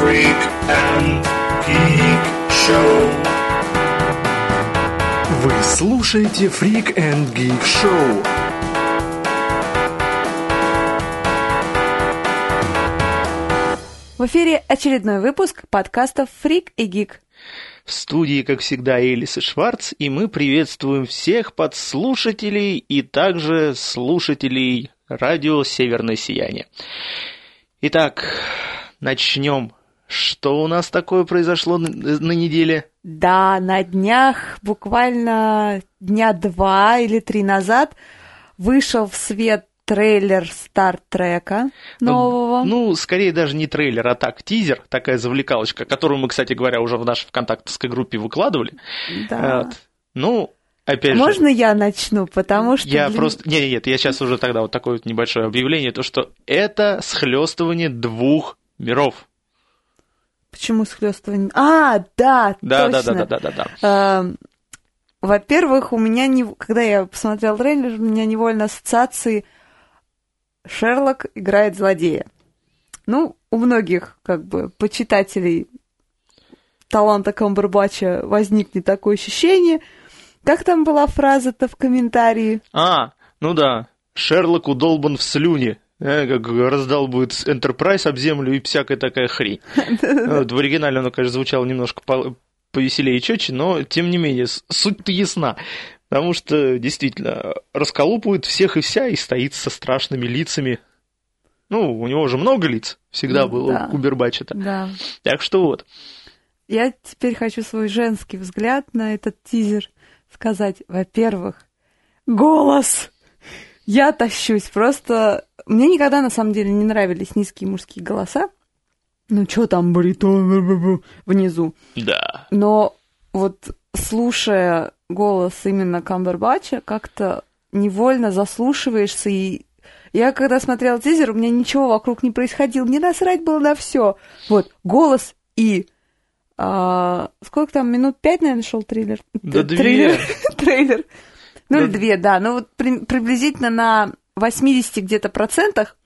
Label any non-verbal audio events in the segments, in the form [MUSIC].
Freak and Geek Show. Вы слушаете Freak and Geek Show. В эфире очередной выпуск подкастов «Фрик и Гик». В студии, как всегда, Элис и Шварц, и мы приветствуем всех подслушателей и также слушателей радио «Северное сияние». Итак, начнем. Что у нас такое произошло на, на неделе? Да, на днях, буквально дня два или три назад, вышел в свет трейлер Стартрека нового. Ну, ну, скорее даже не трейлер, а так, тизер, такая завлекалочка, которую мы, кстати говоря, уже в нашей ВКонтактовской группе выкладывали. Да. Вот. Ну, опять Можно же... я начну, потому что... Я для- просто... Нет, нет, я сейчас уже тогда вот такое вот небольшое объявление, то, что это схлестывание двух миров. Почему схлестывание? А, да, Да, точно. да, да, да, да, да. Эм, Во-первых, у меня, не... когда я посмотрел трейлер, у меня невольно ассоциации Шерлок играет злодея. Ну, у многих, как бы, почитателей таланта Камбербача возникнет такое ощущение. Как там была фраза-то в комментарии? А, ну да, Шерлок удолбан в слюне. Э, как раздалбывает Enterprise об землю и всякая такая хрень. [LAUGHS] Вот, в оригинале оно, конечно, звучало немножко по- повеселее и четче, но, тем не менее, суть-то ясна. Потому что, действительно, расколупывает всех и вся и стоит со страшными лицами. Ну, у него же много лиц всегда Ну, было да. у Кубербача-то. Да. Так что вот. Я теперь хочу свой женский взгляд на этот тизер сказать. Во-первых, голос! Я тащусь. Просто мне никогда на самом деле не нравились низкие мужские голоса. Ну, что там, баритон внизу. Да. Но вот слушая голос именно Камбербача, как-то невольно заслушиваешься. И я когда смотрела тизер, у меня ничего вокруг не происходило. Мне насрать было на все. Вот, голос и... а, сколько там, минут пять, наверное, шел трейлер? Да Т- две. [LAUGHS] Трейлер. трейлер. Ну, Да. или две, да. Ну, вот при- приблизительно на 80 где-то процентах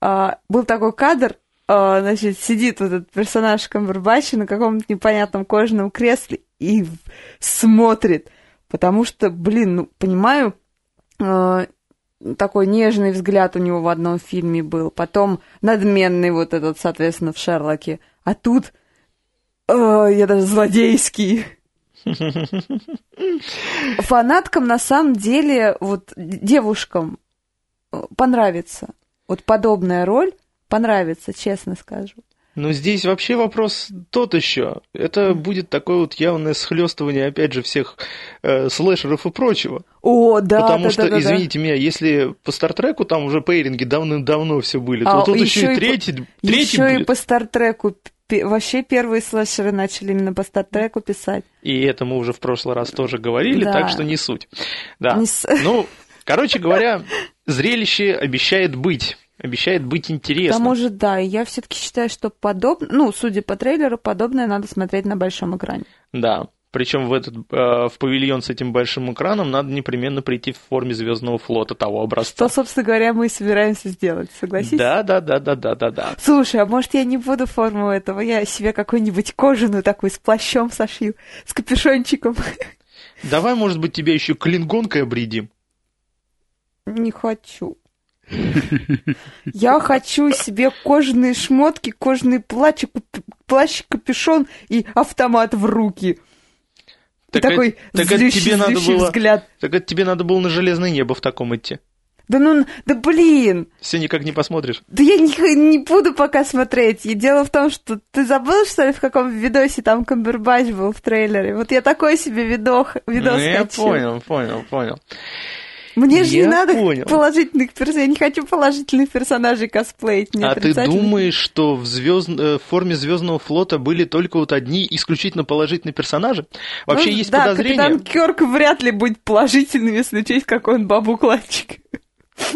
а, был такой кадр, а, значит, сидит вот этот персонаж Камбербача на каком-то непонятном кожаном кресле и смотрит. Потому что, блин, ну, понимаю, а, такой нежный взгляд у него в одном фильме был, потом надменный вот этот, соответственно, в Шерлоке. А тут, я даже злодейский. Фанаткам на самом деле, вот девушкам э, понравится. Вот подобная роль понравится, честно скажу. Ну, здесь вообще вопрос тот еще. Это будет такое вот явное схлестывание, опять же, всех э, слэшеров и прочего. О, да, Потому да, что, да, да, да. извините меня, если по Стартреку там уже пейринги давным-давно все были, А, то тут еще еще и и по- третий, третий Еще и будет. по Стартреку. Вообще первые слэшеры начали именно по Стартреку писать. И это мы уже в прошлый раз тоже говорили, Да. так что не суть. Да. Не с- Ну, короче говоря, зрелище обещает быть. Обещает быть К интересно. тому же, да, я все-таки считаю, что подобное, ну, судя по трейлеру, подобное надо смотреть на большом экране. Да. Причем в этот э, в павильон с этим большим экраном надо непременно прийти в форме Звездного флота того образца. Что, собственно говоря, мы и собираемся сделать, согласись? Да, да, да, да, да, да, да. Слушай, а может я не буду форму этого? Я себе какую-нибудь кожаную такую с плащом сошью, с капюшончиком. Давай, может быть, тебя еще клингонкой обредим. Не хочу. Я хочу себе кожаные шмотки, кожаный плащ, плащ, капюшон и автомат в руки. Так это- такой так это злющий, тебе надо было- взгляд. Так это тебе надо было на железное небо в таком идти. Да ну, да блин, Все никак не посмотришь. да я не, [LAUGHS] не буду пока смотреть. И дело в том, что ты забыл, что ли, в каком видосе там Камбербач был в трейлере? Вот я такой себе видох, видос Ну, я хочу. понял, понял, понял. Мне же не надо понял. положительных персонажей, я не хочу положительных персонажей косплеить. мне а ты думаешь, что в, звезд... э, в форме Звездного флота были только вот одни исключительно положительные персонажи? Вообще Ну, есть да, подозрение. капитан Кёрк вряд ли будет положительным, если учесть, какой он бабу-кладчик.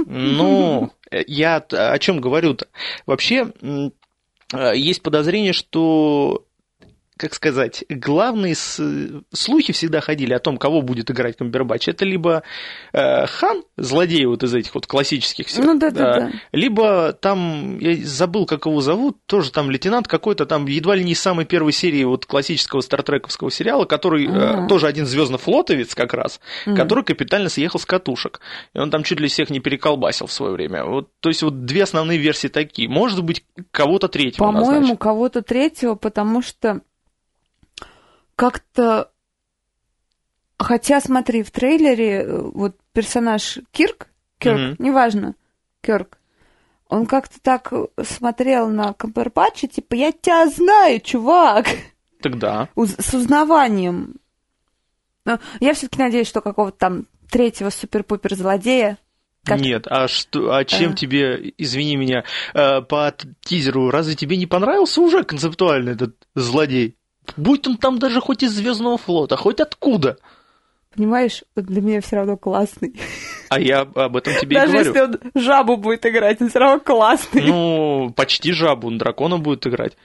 Ну, э, я о чем говорю-то? Вообще, э, есть подозрение, что как сказать, главные слухи всегда ходили о том, кого будет играть Камбербач. Это либо э, Хан, злодей вот из этих вот классических всех, Ну да-да-да. либо там, я забыл, как его зовут, тоже там лейтенант какой-то, там едва ли не самой первой серии вот классического стартрековского сериала, который э, тоже один звездно-флотовец как раз, Мгм. который капитально съехал с катушек. И он там чуть ли всех не переколбасил в свое время. Вот, то есть вот две основные версии такие. Может быть, кого-то третьего По-моему, кого-то третьего, потому что как-то... Хотя, смотри, в трейлере э, вот персонаж Кирк, Кирк, Мгм. неважно, Кирк, он как-то так э, смотрел на Камбербача, типа, я тебя знаю, чувак, Тогда. Уз- с узнаванием. Но я все-таки надеюсь, что какого-то там третьего супер-пупер злодея. Как- Нет, а что, а чем А. тебе, извини меня, э, по тизеру, разве тебе не понравился уже концептуально этот злодей? Будь он там даже хоть из Звездного флота, хоть откуда. Понимаешь, для меня все равно классный. А я об этом тебе Даже и говорю. если он жабу будет играть, он все равно классный. Ну, почти жабу, он дракона будет играть.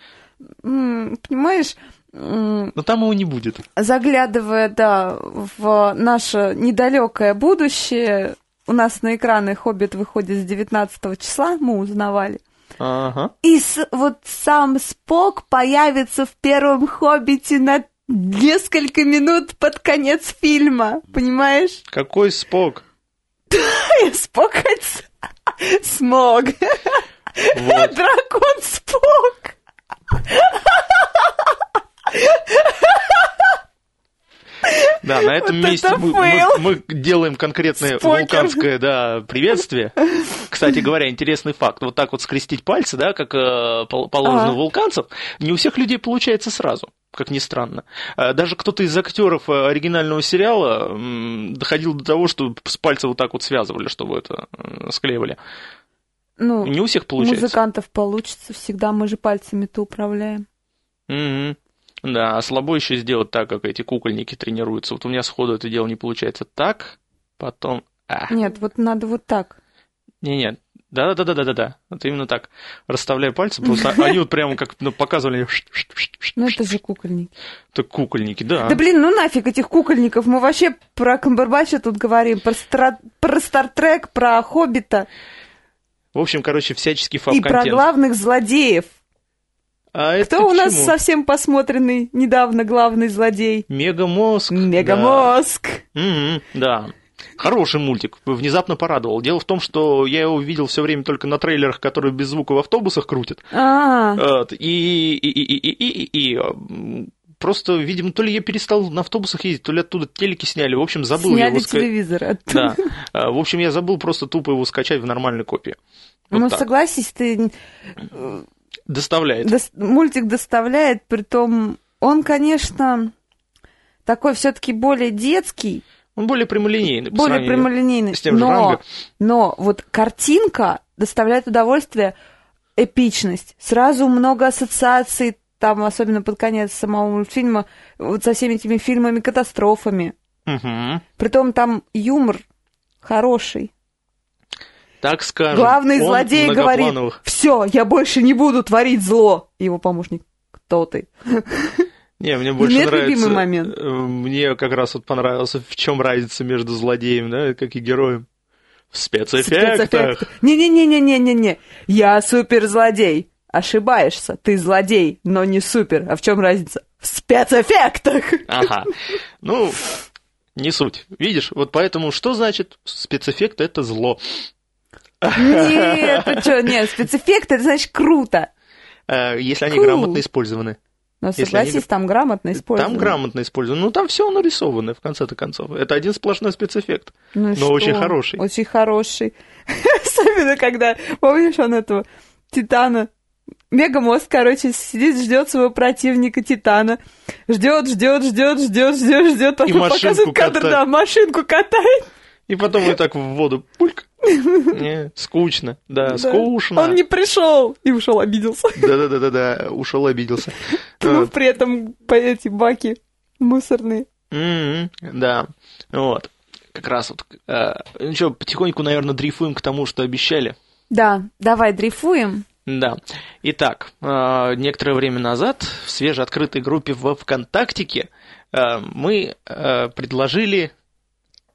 Понимаешь, Но там его не будет. заглядывая, да, в наше недалекое будущее, у нас на экраны «Хоббит» выходит с 19 числа, мы узнавали. Ага. И с- вот сам Спок появится в первом «Хоббите» на несколько минут под конец фильма, понимаешь? Какой спок. [LAUGHS] Спок Смог. Вот. Дракон Спок. [LAUGHS] Да, на этом Вот месте мы, мы- мы делаем конкретное Спокер. вулканское да, приветствие. Кстати говоря, интересный факт. Вот так вот скрестить пальцы, да, как э, пол- положено Ага. вулканцев, не у всех людей получается сразу. Как ни странно. Э, Даже кто-то из актеров э, оригинального сериала доходил до того, что с пальца вот так вот связывали, чтобы это э, склеивали. Ну, Не у всех у получается. музыкантов получится всегда, мы же пальцами-то управляем. Мгм. Да, а слабо еще сделать так, как эти кукольники тренируются. Вот у меня сходу это дело не получается так, потом... А. Нет, вот надо вот так. Не-не, да-да-да-да-да-да, вот именно так. Расставляю пальцы, просто они вот прямо как ну, показывали, Ну, это же кукольник. так кукольники, да. Да блин, ну нафиг этих кукольников. Мы вообще про Камбербача тут говорим, про, стра- про Стартрек, про Хоббита В общем, короче, всяческий и про фаб-контент. главных злодеев. А это Кто у нас чему? совсем посмотренный недавно главный злодей? Мегамозг. Мегамозг. Да. Мгм, да. Хороший мультик, внезапно порадовал. Дело в том, что я его видел все время только на трейлерах, которые без звука в автобусах крутят. А, и, и, и, и, и, и, и, м, просто, видимо, то ли я перестал на автобусах ездить, то ли оттуда телеки сняли. В общем, забыл сняли его ска- телевизор. Да. А, В общем, я забыл просто тупо его скачать в нормальной копии. Вот ну, так. согласись, ты Доставляет. дос- мультик доставляет, притом он, конечно, такой все-таки более детский, Он более прямолинейный. более прямолинейный. с тем же но, Ранго. но вот картинка доставляет удовольствие, эпичность. Сразу много ассоциаций, там, особенно под конец самого мультфильма, вот со всеми этими фильмами-катастрофами. Мгм. Притом там юмор хороший. Так скажем. Главный злодей говорит, все, я больше не буду творить зло. Его помощник, кто ты? Не, мне больше Нет нравится. любимый момент? э, Мне как раз вот понравился, в чем разница между злодеем, да, как и героем. В спецэффектах. Не-не-не-не-не-не-не. Я суперзлодей. Ошибаешься. Ты злодей, но не супер. А в чем разница? В спецэффектах. Ага. Ну, не суть. Видишь, вот поэтому что значит спецэффект это зло? Нет, ты что, нет, спецэффекты, это значит круто. Э, Если они Cool. грамотно использованы. Но Если согласись, они- там грамотно использовано. Там грамотно использовано. Ну, там все нарисовано, в конце-то концов. Это один сплошной спецэффект. Ну но что? очень хороший. Очень хороший. [LAUGHS] Особенно, когда, помнишь, он этого Титана Мегамозг, короче, сидит, ждет своего противника Титана. Ждет, ждет, ждет, ждет, ждет, ждет. Потом показывает кадр, катает. да, машинку катает. И потом вот так в воду. Пульк. Не, скучно. Да, Да. скучно. Он не пришел и ушел, обиделся. Да-да-да-да, ушел, обиделся. Ну, Вот. при этом эти баки мусорные. М, Да, вот. Как раз вот. э, Ну что, потихоньку, наверное, дрейфуем к тому, что обещали. Да, давай дрейфуем. Да. Итак, э, некоторое время назад в свежеоткрытой группе во ВКонтактике э, мы э, предложили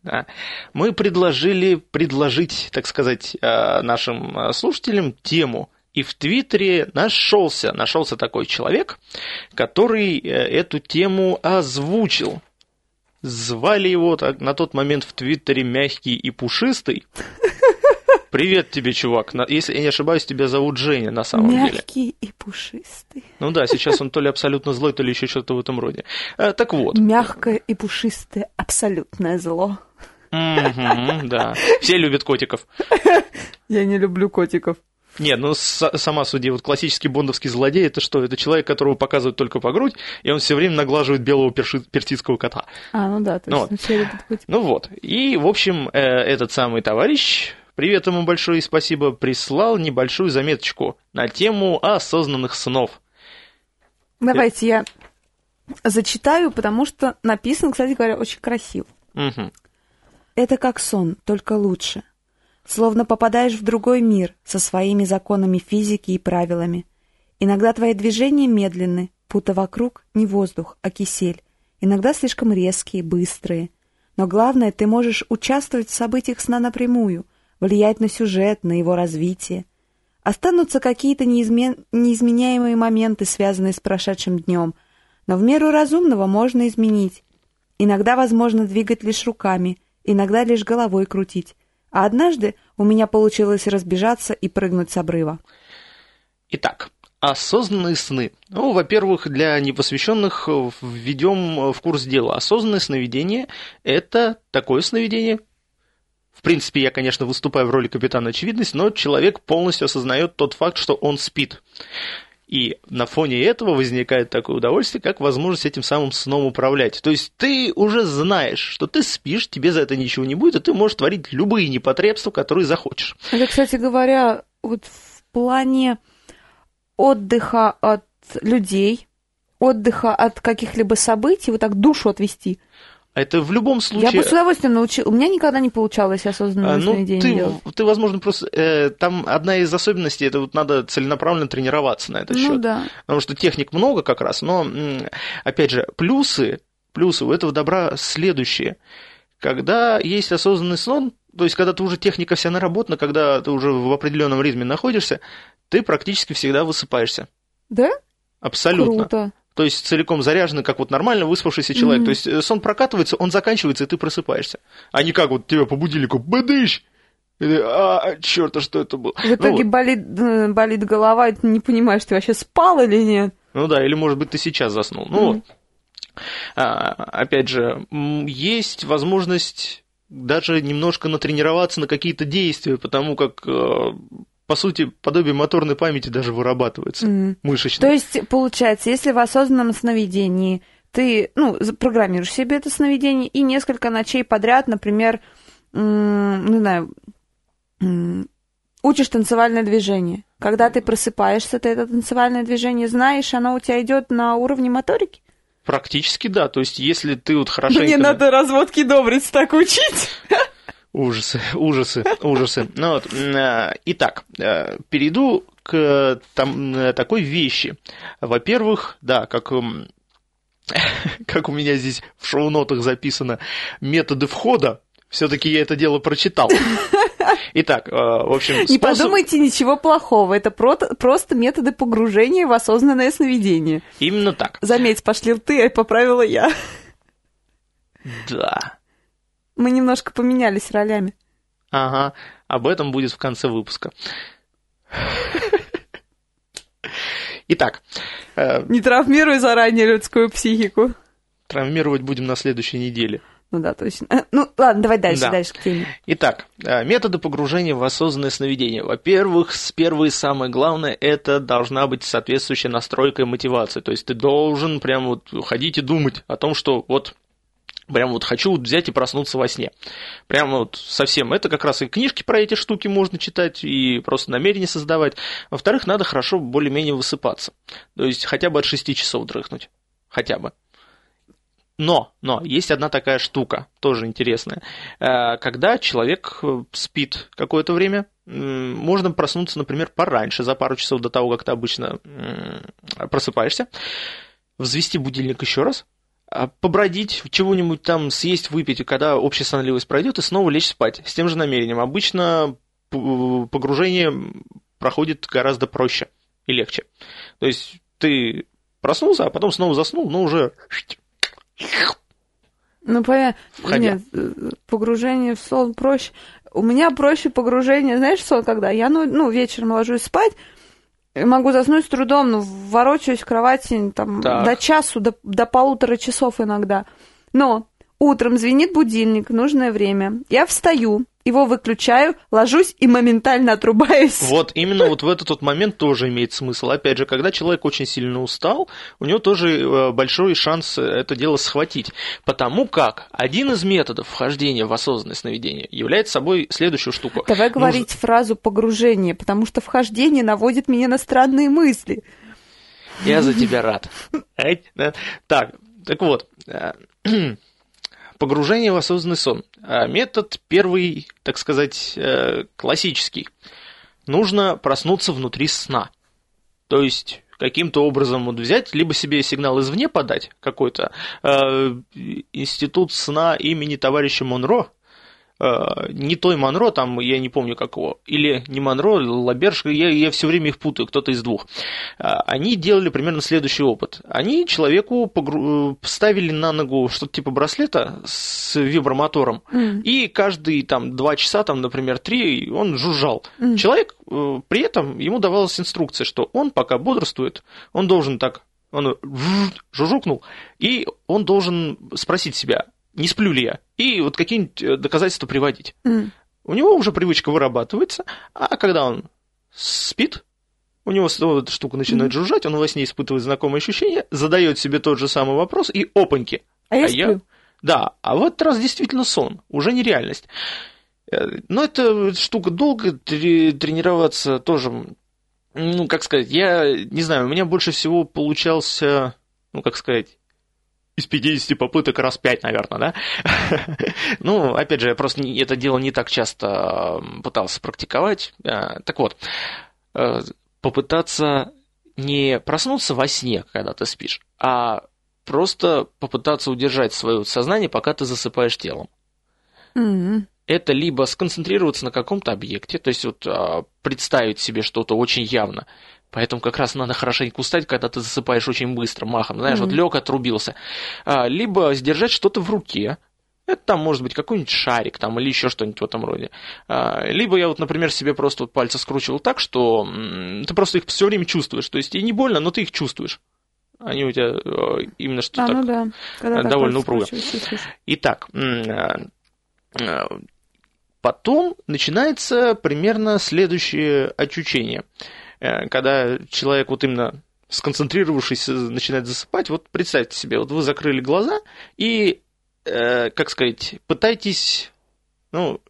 да, мы предложили предложить, так сказать, э, нашим э, слушателям тему. И в Твиттере нашелся, нашелся такой человек, который э, эту тему озвучил. Звали его так, на тот момент в Твиттере мягкий и пушистый. [LAUGHS] Привет тебе, чувак. Если я не ошибаюсь, тебя зовут Женя на самом деле. Мягкий и пушистый. Ну да, сейчас он то ли абсолютно злой, то ли еще что-то в этом роде. Э, Так вот. Мягкое и пушистое абсолютное зло. Да. Все любят котиков. Я не люблю котиков. Нет, ну с- сама суди, вот классический бондовский злодей это что? Это человек, которого показывают только по грудь, и он все время наглаживает белого перши- персидского кота. А, ну да, то Ну есть вот. все любят котиков. Ну вот. И, в общем, э, этот самый товарищ, привет ему большое спасибо, прислал небольшую заметочку на тему осознанных снов. Давайте я зачитаю, потому что написано, кстати говоря, очень красиво. Мгм. Это как сон, только лучше. Словно попадаешь в другой мир со своими законами физики и правилами. Иногда твои движения медленны, будто вокруг не воздух, а кисель. Иногда слишком резкие, быстрые. Но главное, ты можешь участвовать в событиях сна напрямую, влиять на сюжет, на его развитие. Останутся какие-то неизмен- неизменяемые моменты, связанные с прошедшим днем, но в меру разумного можно изменить. Иногда возможно двигать лишь руками, иногда лишь головой крутить. А однажды у меня получилось разбежаться и прыгнуть с обрыва. Итак, осознанные сны. Ну, во-первых, для непосвященных э, введем в курс дела. Осознанное сновидение – это такое сновидение, в принципе, я, конечно, выступаю в роли капитана очевидность, но человек полностью осознает тот факт, что он спит. И на фоне этого возникает такое удовольствие, как возможность этим самым сном управлять. То есть ты уже знаешь, что ты спишь, тебе за это ничего не будет, и ты можешь творить любые непотребства, которые захочешь. Это, кстати говоря, вот в плане отдыха от людей, отдыха от каких-либо событий, вот так душу отвести. Это в любом Я случае... бы с удовольствием научила. У меня никогда не получалось осознанное А, Ну, ты, делать. ты, возможно, просто... э, там одна из особенностей, это вот надо целенаправленно тренироваться на этот Ну счет. да. Потому что техник много как раз, но, опять же, плюсы, плюсы у этого добра следующие. Когда есть осознанный сон, то есть когда ты уже техника вся наработана, когда ты уже в определенном ритме находишься, ты практически всегда высыпаешься. Да? Абсолютно. Круто. То есть целиком заряженный, как вот нормально выспавшийся человек. Мгм. То есть э, сон прокатывается, он заканчивается, и ты просыпаешься. А не как вот тебя по будильнику ты, а, черт, а что это было? В Ну итоге вот. болит, э, болит голова, и ты не понимаешь, ты вообще спал или нет. Ну да, или может быть ты сейчас заснул. Ну вот. А, опять же, есть возможность даже немножко натренироваться на какие-то действия, потому как, э, по сути, подобие моторной памяти даже вырабатывается, Мгм. мышечной. То есть, получается, если в осознанном сновидении ты, ну, программируешь себе это сновидение и несколько ночей подряд, например, м, не знаю, м, учишь танцевальное движение. Когда ты просыпаешься, ты это танцевальное движение знаешь, оно у тебя идет на уровне моторики? Практически да. То есть, если ты вот [LAUGHS] хорошенько... Мне надо разводки добрить так учить. [LAUGHS] Ужасы, ужасы, ужасы. Ну вот, а, итак, э, перейду к там, э, такой вещи. Во-первых, да, как, [LAUGHS] как у меня здесь в шоу-нотах записано, методы входа, все-таки я это дело прочитал. Итак, э, в общем, Не способ- подумайте ничего плохого, это просто методы погружения в осознанное сновидение. Именно так, Заметь, пошли ты, а поправила я. да. Мы немножко поменялись ролями. Ага, об этом будет в конце выпуска. Итак, э, Не травмируй заранее людскую психику. травмировать будем на следующей неделе. Ну да, точно. Э, Ну ладно, давай дальше, Да. дальше к теме. Итак, э, методы погружения в осознанное сновидение. Во-первых, с первое и самое главное, это должна быть соответствующая настройка и мотивация. То есть ты должен прям вот ходить и думать о том, что вот прям вот хочу вот взять и проснуться во сне. Прям вот совсем. Это как раз и книжки про эти штуки можно читать, и просто намерение создавать. Во-вторых, надо хорошо более-менее высыпаться. То есть хотя бы от 6 часов дрыхнуть. Хотя бы. Но, но, есть одна такая штука, тоже интересная. Э, Когда человек э, спит какое-то время, можно проснуться, например, пораньше, за пару часов до того, как ты обычно просыпаешься, взвести будильник еще раз, побродить, чего-нибудь там съесть, выпить, и когда общая сонливость пройдет, и снова лечь спать с тем же намерением. Обычно п- погружение проходит гораздо проще и легче. То есть ты проснулся, а потом снова заснул, но уже Ну, понятно. Входя. Нет, э, погружение в сон проще. У меня проще погружение, знаешь, сон, когда я, ну, ну вечером ложусь спать, могу заснуть с трудом, ну, ворочаюсь в кровати там, Так. до часу, до, до полутора часов иногда. Но утром звенит будильник, нужное время. Я встаю, его выключаю, ложусь и моментально отрубаюсь. Вот [LAUGHS] именно вот в этот вот момент тоже имеет смысл. Опять же, когда человек очень сильно устал, у него тоже э, большой шанс это дело схватить. Потому как один из методов вхождения в осознанное сновидение является собой следующую штуку. Давай Нужно- говорить фразу погружение, потому что вхождение наводит меня на странные мысли. Я за тебя рад. [LAUGHS] Так, так вот. [CLEARS THROAT] Погружение в осознанный сон. А Метод первый, так сказать, э, классический. Нужно проснуться внутри сна. То есть каким-то образом вот взять, либо себе сигнал извне подать какой-то. Э, Институт сна имени товарища Монро, не той Монро, там я не помню как его, или не Монро, Лаберж, я, я все время их путаю, кто-то из двух. А, Они делали примерно следующий опыт. Они человеку погру- э, ставили на ногу что-то типа браслета с вибромотором, М. и каждые там два часа, там, например, три, он жужжал. Мгм. Человек, э, при этом ему давалась инструкция, что он пока бодрствует, он должен так, он жужжукнул, и он должен спросить себя, не сплю ли я, и вот какие-нибудь э, доказательства приводить. М. У него уже привычка вырабатывается, а когда он спит, у него снова эта штука начинает жужжать, он во сне испытывает знакомые ощущения, задает себе тот же самый вопрос, и опаньки. А я А я- сплю. Да, а в этот раз действительно сон, уже не реальность. Э, Но эта штука долго тре- тренироваться тоже, ну, как сказать, я не знаю, у меня больше всего получался, ну, как сказать, из 50 попыток раз 5, наверное, да? [LAUGHS] Ну, опять же, я просто это дело не так часто пытался практиковать. Э, Так вот, э, попытаться не проснуться во сне, когда ты спишь, а просто попытаться удержать свое сознание, пока ты засыпаешь телом. М. Это либо сконцентрироваться на каком-то объекте, то есть вот а, представить себе что-то очень явно. Поэтому как раз надо хорошенько устать, когда ты засыпаешь очень быстро, махом. Знаешь, вот Мгм. лег, отрубился. А, либо сдержать что-то в руке. Это там может быть какой-нибудь шарик там, или еще что-нибудь в этом роде. А, либо я вот, например, себе просто вот пальцы скручивал так, что ты просто их все время чувствуешь. То есть тебе не больно, но ты их чувствуешь. Они у тебя э, именно что А, так ну да. Когда э, довольно вот упруго. Итак, э, потом начинается примерно следующее очучение. Э, Когда человек вот именно сконцентрировавшись, начинает засыпать, вот представьте себе, вот вы закрыли глаза и, э, как сказать, пытайтесь, ну,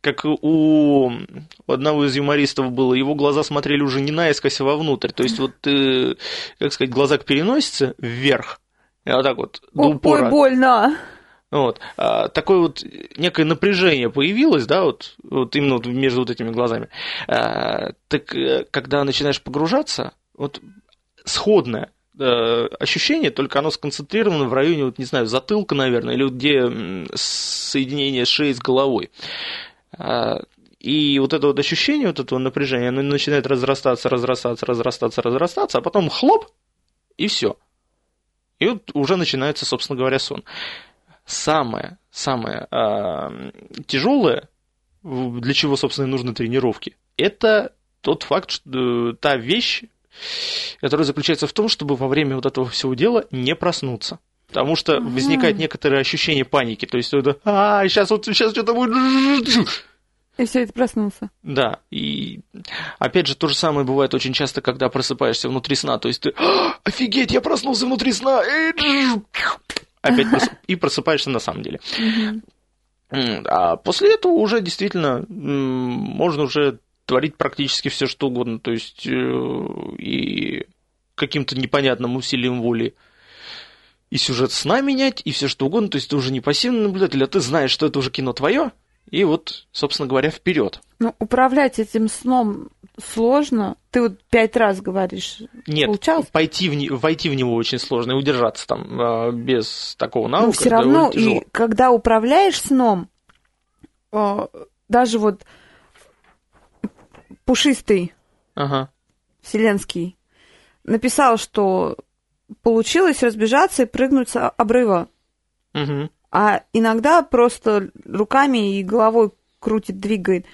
как у одного из юмористов было, его глаза смотрели уже не наискось, а вовнутрь. То есть вот, э, как сказать, глаза к переносице вверх, вот так вот, до О, упора. Ой, больно. Вот. А, такое вот некое напряжение появилось, да, вот, вот именно вот между вот этими глазами. А, так э, когда начинаешь погружаться, вот сходное э, ощущение, только оно сконцентрировано в районе, вот, не знаю, затылка, наверное, или где соединение шеи с головой. А, и вот это вот ощущение вот этого напряжения, оно начинает разрастаться, разрастаться, разрастаться, разрастаться, а потом хлоп, и все. И вот уже начинается, собственно говоря, сон самое, самое тяжелое, для чего, собственно, и нужны тренировки, это тот факт, что э, та вещь, которая заключается в том, чтобы во время вот этого всего дела не проснуться. Потому что Ага. возникает некоторое ощущение паники. То есть, это, а, сейчас вот сейчас что-то будет. И все, это проснулся. Да, и опять же, то же самое бывает очень часто, когда просыпаешься внутри сна. То есть ты, «А, офигеть, я проснулся внутри сна. Э, джу». Опять и просыпаешься на самом деле. А после этого уже действительно можно уже творить практически все, что угодно. То есть э, и каким-то непонятным усилием воли и сюжет сна менять, и все что угодно. То есть ты уже не пассивный наблюдатель, а ты знаешь, что это уже кино твое, и вот, собственно говоря, вперед. Ну, управлять этим сном сложно. Ты вот пять раз говоришь. Нет, Получалось? пойти в войти в него очень сложно и удержаться там а, без такого Но навыка все равно, и когда управляешь сном, э, даже вот пушистый Ага. Вселенский написал, что получилось разбежаться и прыгнуть с обрыва. Мгм. А иногда просто руками и головой крутит, двигает.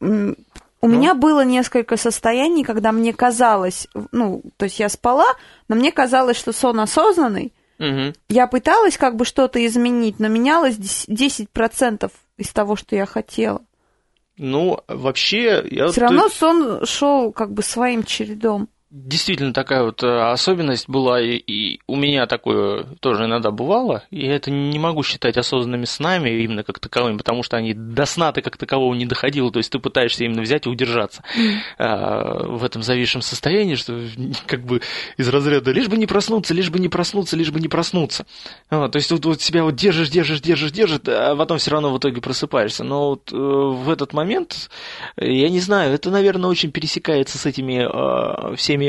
У Ну. меня было несколько состояний, когда мне казалось, ну, то есть я спала, но мне казалось, что сон осознанный. Мгм. Я пыталась как бы что-то изменить, но менялось дес- 10% из того, что я хотела. Ну, вообще, я Все равно сон шел как бы своим чередом. Действительно такая вот э, особенность была, и, и у меня такое тоже иногда бывало, и это не могу считать осознанными снами именно как таковыми, потому что они до сна ты как такового не доходило, то есть ты пытаешься именно взять и удержаться а, в этом зависшем состоянии, что как бы из разряда лишь бы не проснуться, лишь бы не проснуться, лишь бы не проснуться. Вот, то есть вот, вот себя вот держишь, держишь, держишь, держишь, а потом все равно в итоге просыпаешься. Но вот э, в этот момент, я не знаю, это, наверное, очень пересекается с этими э, всеми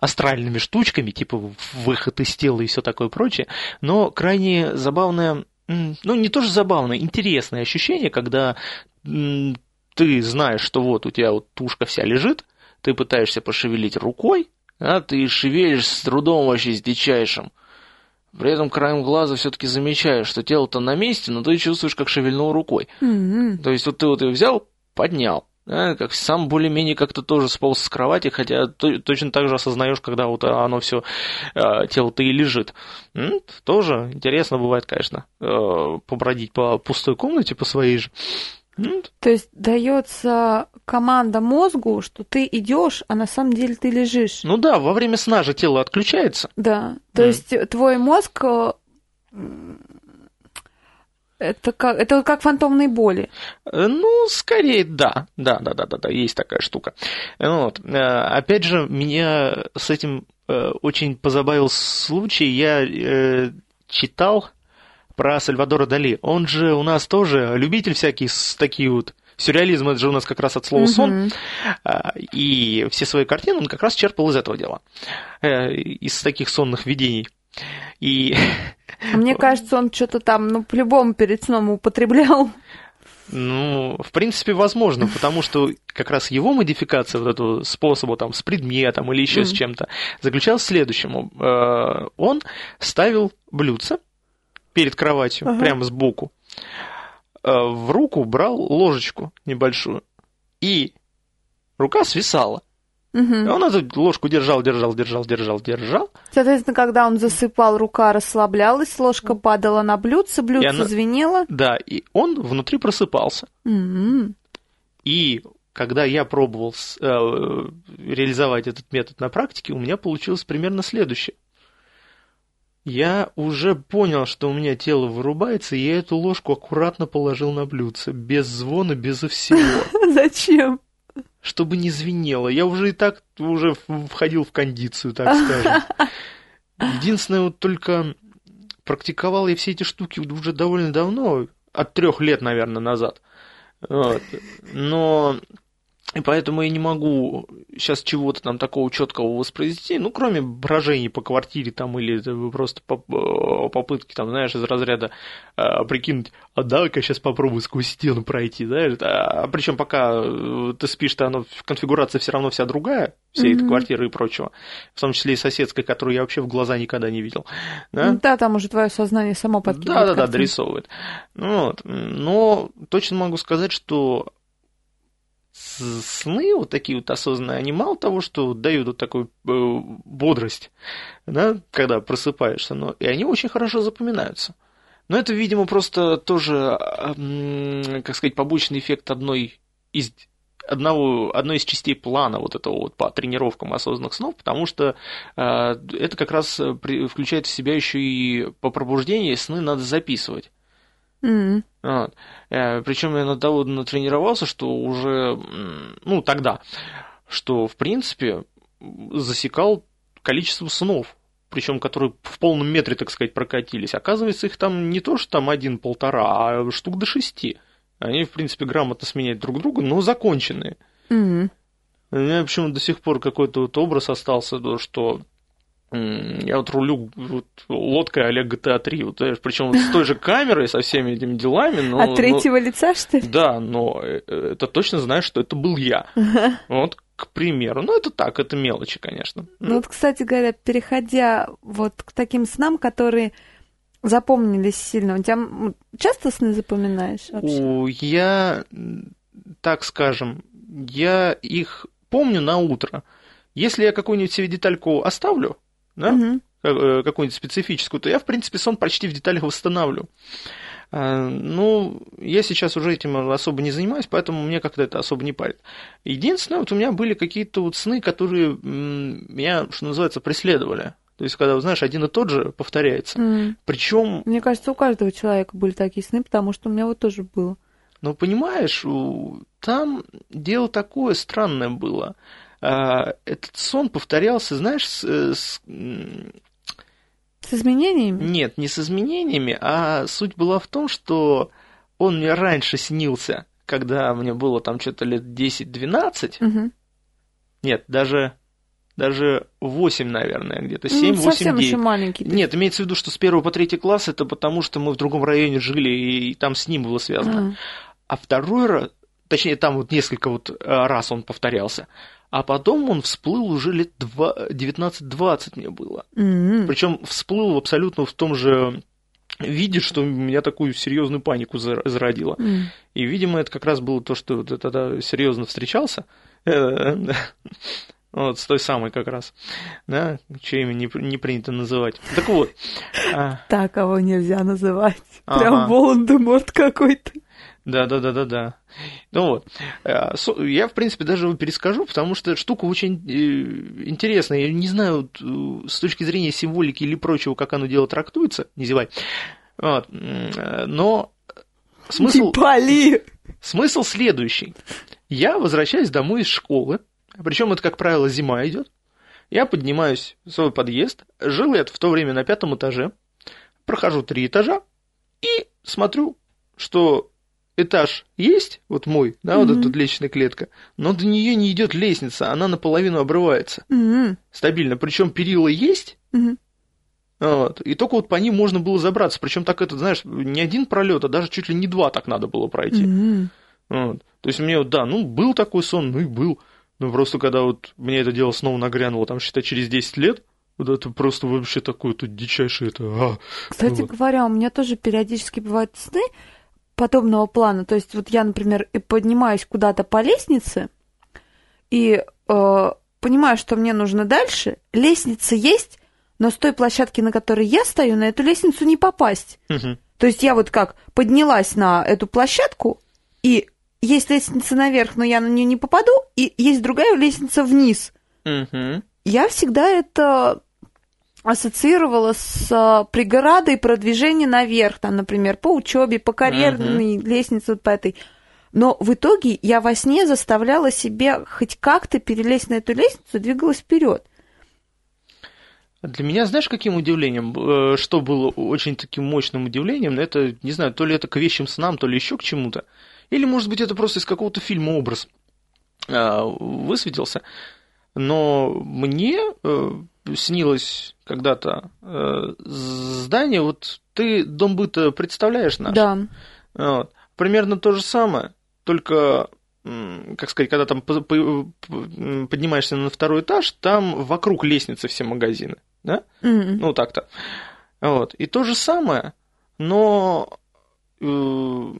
астральными штучками, типа выход из тела и все такое прочее, но крайне забавное, ну не тоже забавное, интересное ощущение, когда ты знаешь, что вот у тебя вот тушка вся лежит, ты пытаешься пошевелить рукой, а ты шевелишь с трудом вообще с дичайшим. При этом краем глаза все-таки замечаешь, что тело-то на месте, но ты чувствуешь, как шевельнул рукой. М-м. То есть вот ты вот ее взял, поднял. Да, как сам более-менее как-то тоже сполз с кровати, хотя то- точно так же осознаешь, когда вот оно все, тело-то и лежит. Тоже интересно бывает, конечно, э, побродить по пустой комнате, по своей же. То есть дается команда мозгу, что ты идешь, а на самом деле ты лежишь. Ну да, во время сна же тело отключается. Да. То есть твой мозг э, это как, это как фантомные боли. Э, Ну, скорее, да. Да, да, да, да, да, есть такая штука. Ну Вот. Э, Опять же, меня с этим э, очень позабавил случай. Я э, читал про Сальвадора Дали. Он же у нас тоже любитель всяких с- такие вот Сюрреализм это же у нас как раз от слова сон. А, И все свои картины он как раз черпал из этого дела. Э, Из таких сонных видений. И А Мне кажется, он что-то там, ну, по-любому перед сном употреблял. Ну, в принципе, возможно, потому что как раз его модификация вот этого способа там с предметом или еще с Мгм. чем-то заключалась в следующем. Э, Он ставил блюдце перед кроватью, Ага. прямо сбоку, э, в руку брал ложечку небольшую, и рука свисала. Мгм. он эту ложку держал, держал, держал, держал, держал, Соответственно, когда он засыпал, рука расслаблялась, ложка падала на блюдце, блюдце она- звенело. да, и он внутри просыпался. М. И когда я пробовал э, реализовать этот метод на практике, у меня получилось примерно следующее. Я уже понял, что у меня тело вырубается, и я эту ложку аккуратно положил на блюдце, без звона, безо всего, [LAUGHS] Зачем? Чтобы не звенело. Я уже и так уже входил в кондицию, так скажем. [LAUGHS] Единственное, вот только практиковал я все эти штуки уже довольно давно, от трех лет, наверное, назад. Вот. Но и поэтому я не могу сейчас чего-то там такого четкого воспроизвести, ну, кроме брожений по квартире там или просто э, попытки там, знаешь, из разряда э, прикинуть, а дай-ка сейчас попробую сквозь стену пройти, знаешь, а, причем пока э, ты спишь, то оно, конфигурация все равно вся другая, всей этой Мгм. квартиры и прочего, в том числе и соседской, которую я вообще в глаза никогда не видел, да? Ну Да, там уже твое сознание само подкидывает. Да, да, да, картинки. дорисовывает. Ну Вот. Но точно могу сказать, что сны вот такие вот осознанные, они мало того, что дают вот такую э, бодрость, да, когда просыпаешься, но и они очень хорошо запоминаются. Но это, видимо, просто тоже, как сказать, побочный эффект одной из одного, одной из частей плана вот этого вот по тренировкам осознанных снов, потому что э, это как раз при- включает в себя еще и по пробуждении сны надо записывать. М. Вот. Причем я на того натренировался, что уже, ну, тогда, что, в принципе, засекал количество снов, причем которые в полном метре, так сказать, прокатились. Оказывается, их там не то, что там один-полтора, а штук до шести. Они, в принципе, грамотно сменяют друг друга, но законченные. Мгм. У меня почему до сих пор какой-то вот образ остался, то, что я вот рулю вот лодкой а GTA 3, вот, причем с той же камерой, со всеми этими делами, но... От но- третьего лица, что ли? Да, но э, это точно знаешь, что это был я. Вот, к примеру. Ну, это так, это мелочи, конечно. Ну вот, кстати говоря, переходя вот к таким снам, которые запомнились сильно, у тебя часто сны запоминаешь вообще? У- Я, так скажем, я их помню на утро. Если я какую-нибудь себе детальку оставлю, да, э, какую-нибудь специфическую, то я, в принципе, сон почти в деталях восстанавливаю. А, Ну, я сейчас уже этим особо не занимаюсь, поэтому мне как-то это особо не парит. Единственное, вот у меня были какие-то вот сны, которые меня, что называется, преследовали. То есть, когда, знаешь, один и тот же повторяется. М. Причем Мне кажется, у каждого человека были такие сны, потому что у меня вот тоже было. Но понимаешь, у- там дело такое странное было. А, Этот сон повторялся, знаешь, с, э, с, С изменениями? нет, не с изменениями, а суть была в том, что он мне раньше снился, когда мне было там что-то лет 10-12, Мгм. нет, даже, даже 8, наверное, где-то, Ну, 7, 8, совсем 9. еще маленький. ты. Нет, имеется в виду, что с первого по третий класс это потому, что мы в другом районе жили, и там с ним было связано. А. А второй раз, точнее, там вот несколько вот э, раз он повторялся, а потом он всплыл уже лет два- 19-20 мне было. М. Причем всплыл абсолютно в том же виде, что меня такую серьезную панику зар- зародило. М. И, видимо, это как раз было то, что я тогда серьезно встречался. Э. Вот, с той самой как раз, да, чье имя не, не принято называть. Так вот, а, Так кого нельзя называть. Прям Волан-де-Морт какой-то. Да, да, да, да, да. Ну вот. Э, Я, в принципе, даже его перескажу, потому что штука очень э, интересная. Я не знаю, вот, э, с точки зрения символики или прочего, как оно дело трактуется, не зевай. Вот. Но смысл, Не смысл следующий. Я возвращаюсь домой из школы, причем это, как правило, зима идет. Я поднимаюсь в свой подъезд. Жил я в то время на пятом этаже. Прохожу три этажа и смотрю, что этаж есть, вот мой, да, вот Мгм. эта вот лестничная клетка, но до нее не идет лестница, она наполовину обрывается. М. Стабильно. Причем перила есть, Мгм. вот, и только вот по ним можно было забраться. Причем так это, знаешь, не один пролет, а даже чуть ли не два так надо было пройти. М. Вот. То есть мне вот, да, ну, был такой сон, ну и был. Но просто когда вот мне это дело снова нагрянуло, там, считай, через 10 лет, вот это просто вообще такое тут дичайшее это... а, Кстати Вот. говоря, у меня тоже периодически бывают сны подобного плана. То есть вот я, например, и поднимаюсь куда-то по лестнице и э, понимаю, что мне нужно дальше. Лестница есть, но с той площадки, на которой я стою, на эту лестницу не попасть. мгм. То есть я вот как поднялась на эту площадку, и есть лестница наверх, но я на нее не попаду, и есть другая лестница вниз. Мгм. Я всегда это ассоциировала с а, преградой продвижения наверх, там, например, по учебе, по карьерной лестнице вот по этой. Но в итоге я во сне заставляла себя хоть как-то перелезть на эту лестницу и двигалась вперед. Для меня, знаешь, каким удивлением, э, что было очень таким мощным удивлением, это, не знаю, то ли это к вещим снам, то ли еще к чему-то, или, может быть, это просто из какого-то фильма образ а, высветился, но мне э, снилось когда-то э, здание, вот ты дом быта представляешь наш? Да. Вот. Примерно то же самое, только, как сказать, когда там поднимаешься на второй этаж, там вокруг лестницы все магазины, да? М. Ну, так-то. Вот. И то же самое, но, э,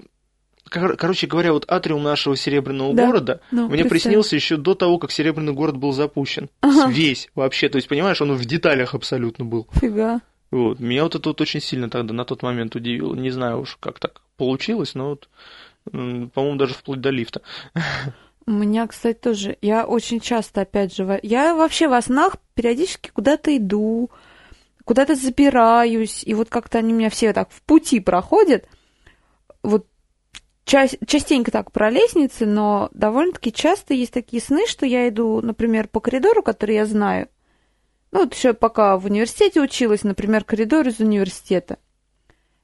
кор- короче говоря, вот атриум нашего Серебряного Да. города Ну, мне приснился еще до того, как Серебряный город был запущен. Ага. Весь вообще, то есть, понимаешь, он в деталях абсолютно был. Фига. Вот. Меня вот это вот очень сильно тогда на тот момент удивило. Не знаю уж, как так получилось, но вот, по-моему, даже вплоть до лифта. У меня, кстати, тоже. Я очень часто, опять же, я вообще во снах периодически куда-то иду, куда-то забираюсь, и вот как-то они меня все так в пути проходят. Вот частенько так про лестницы, но довольно-таки часто есть такие сны, что я иду, например, по коридору, который я знаю. Ну, вот еще пока в университете училась, например, коридор из университета.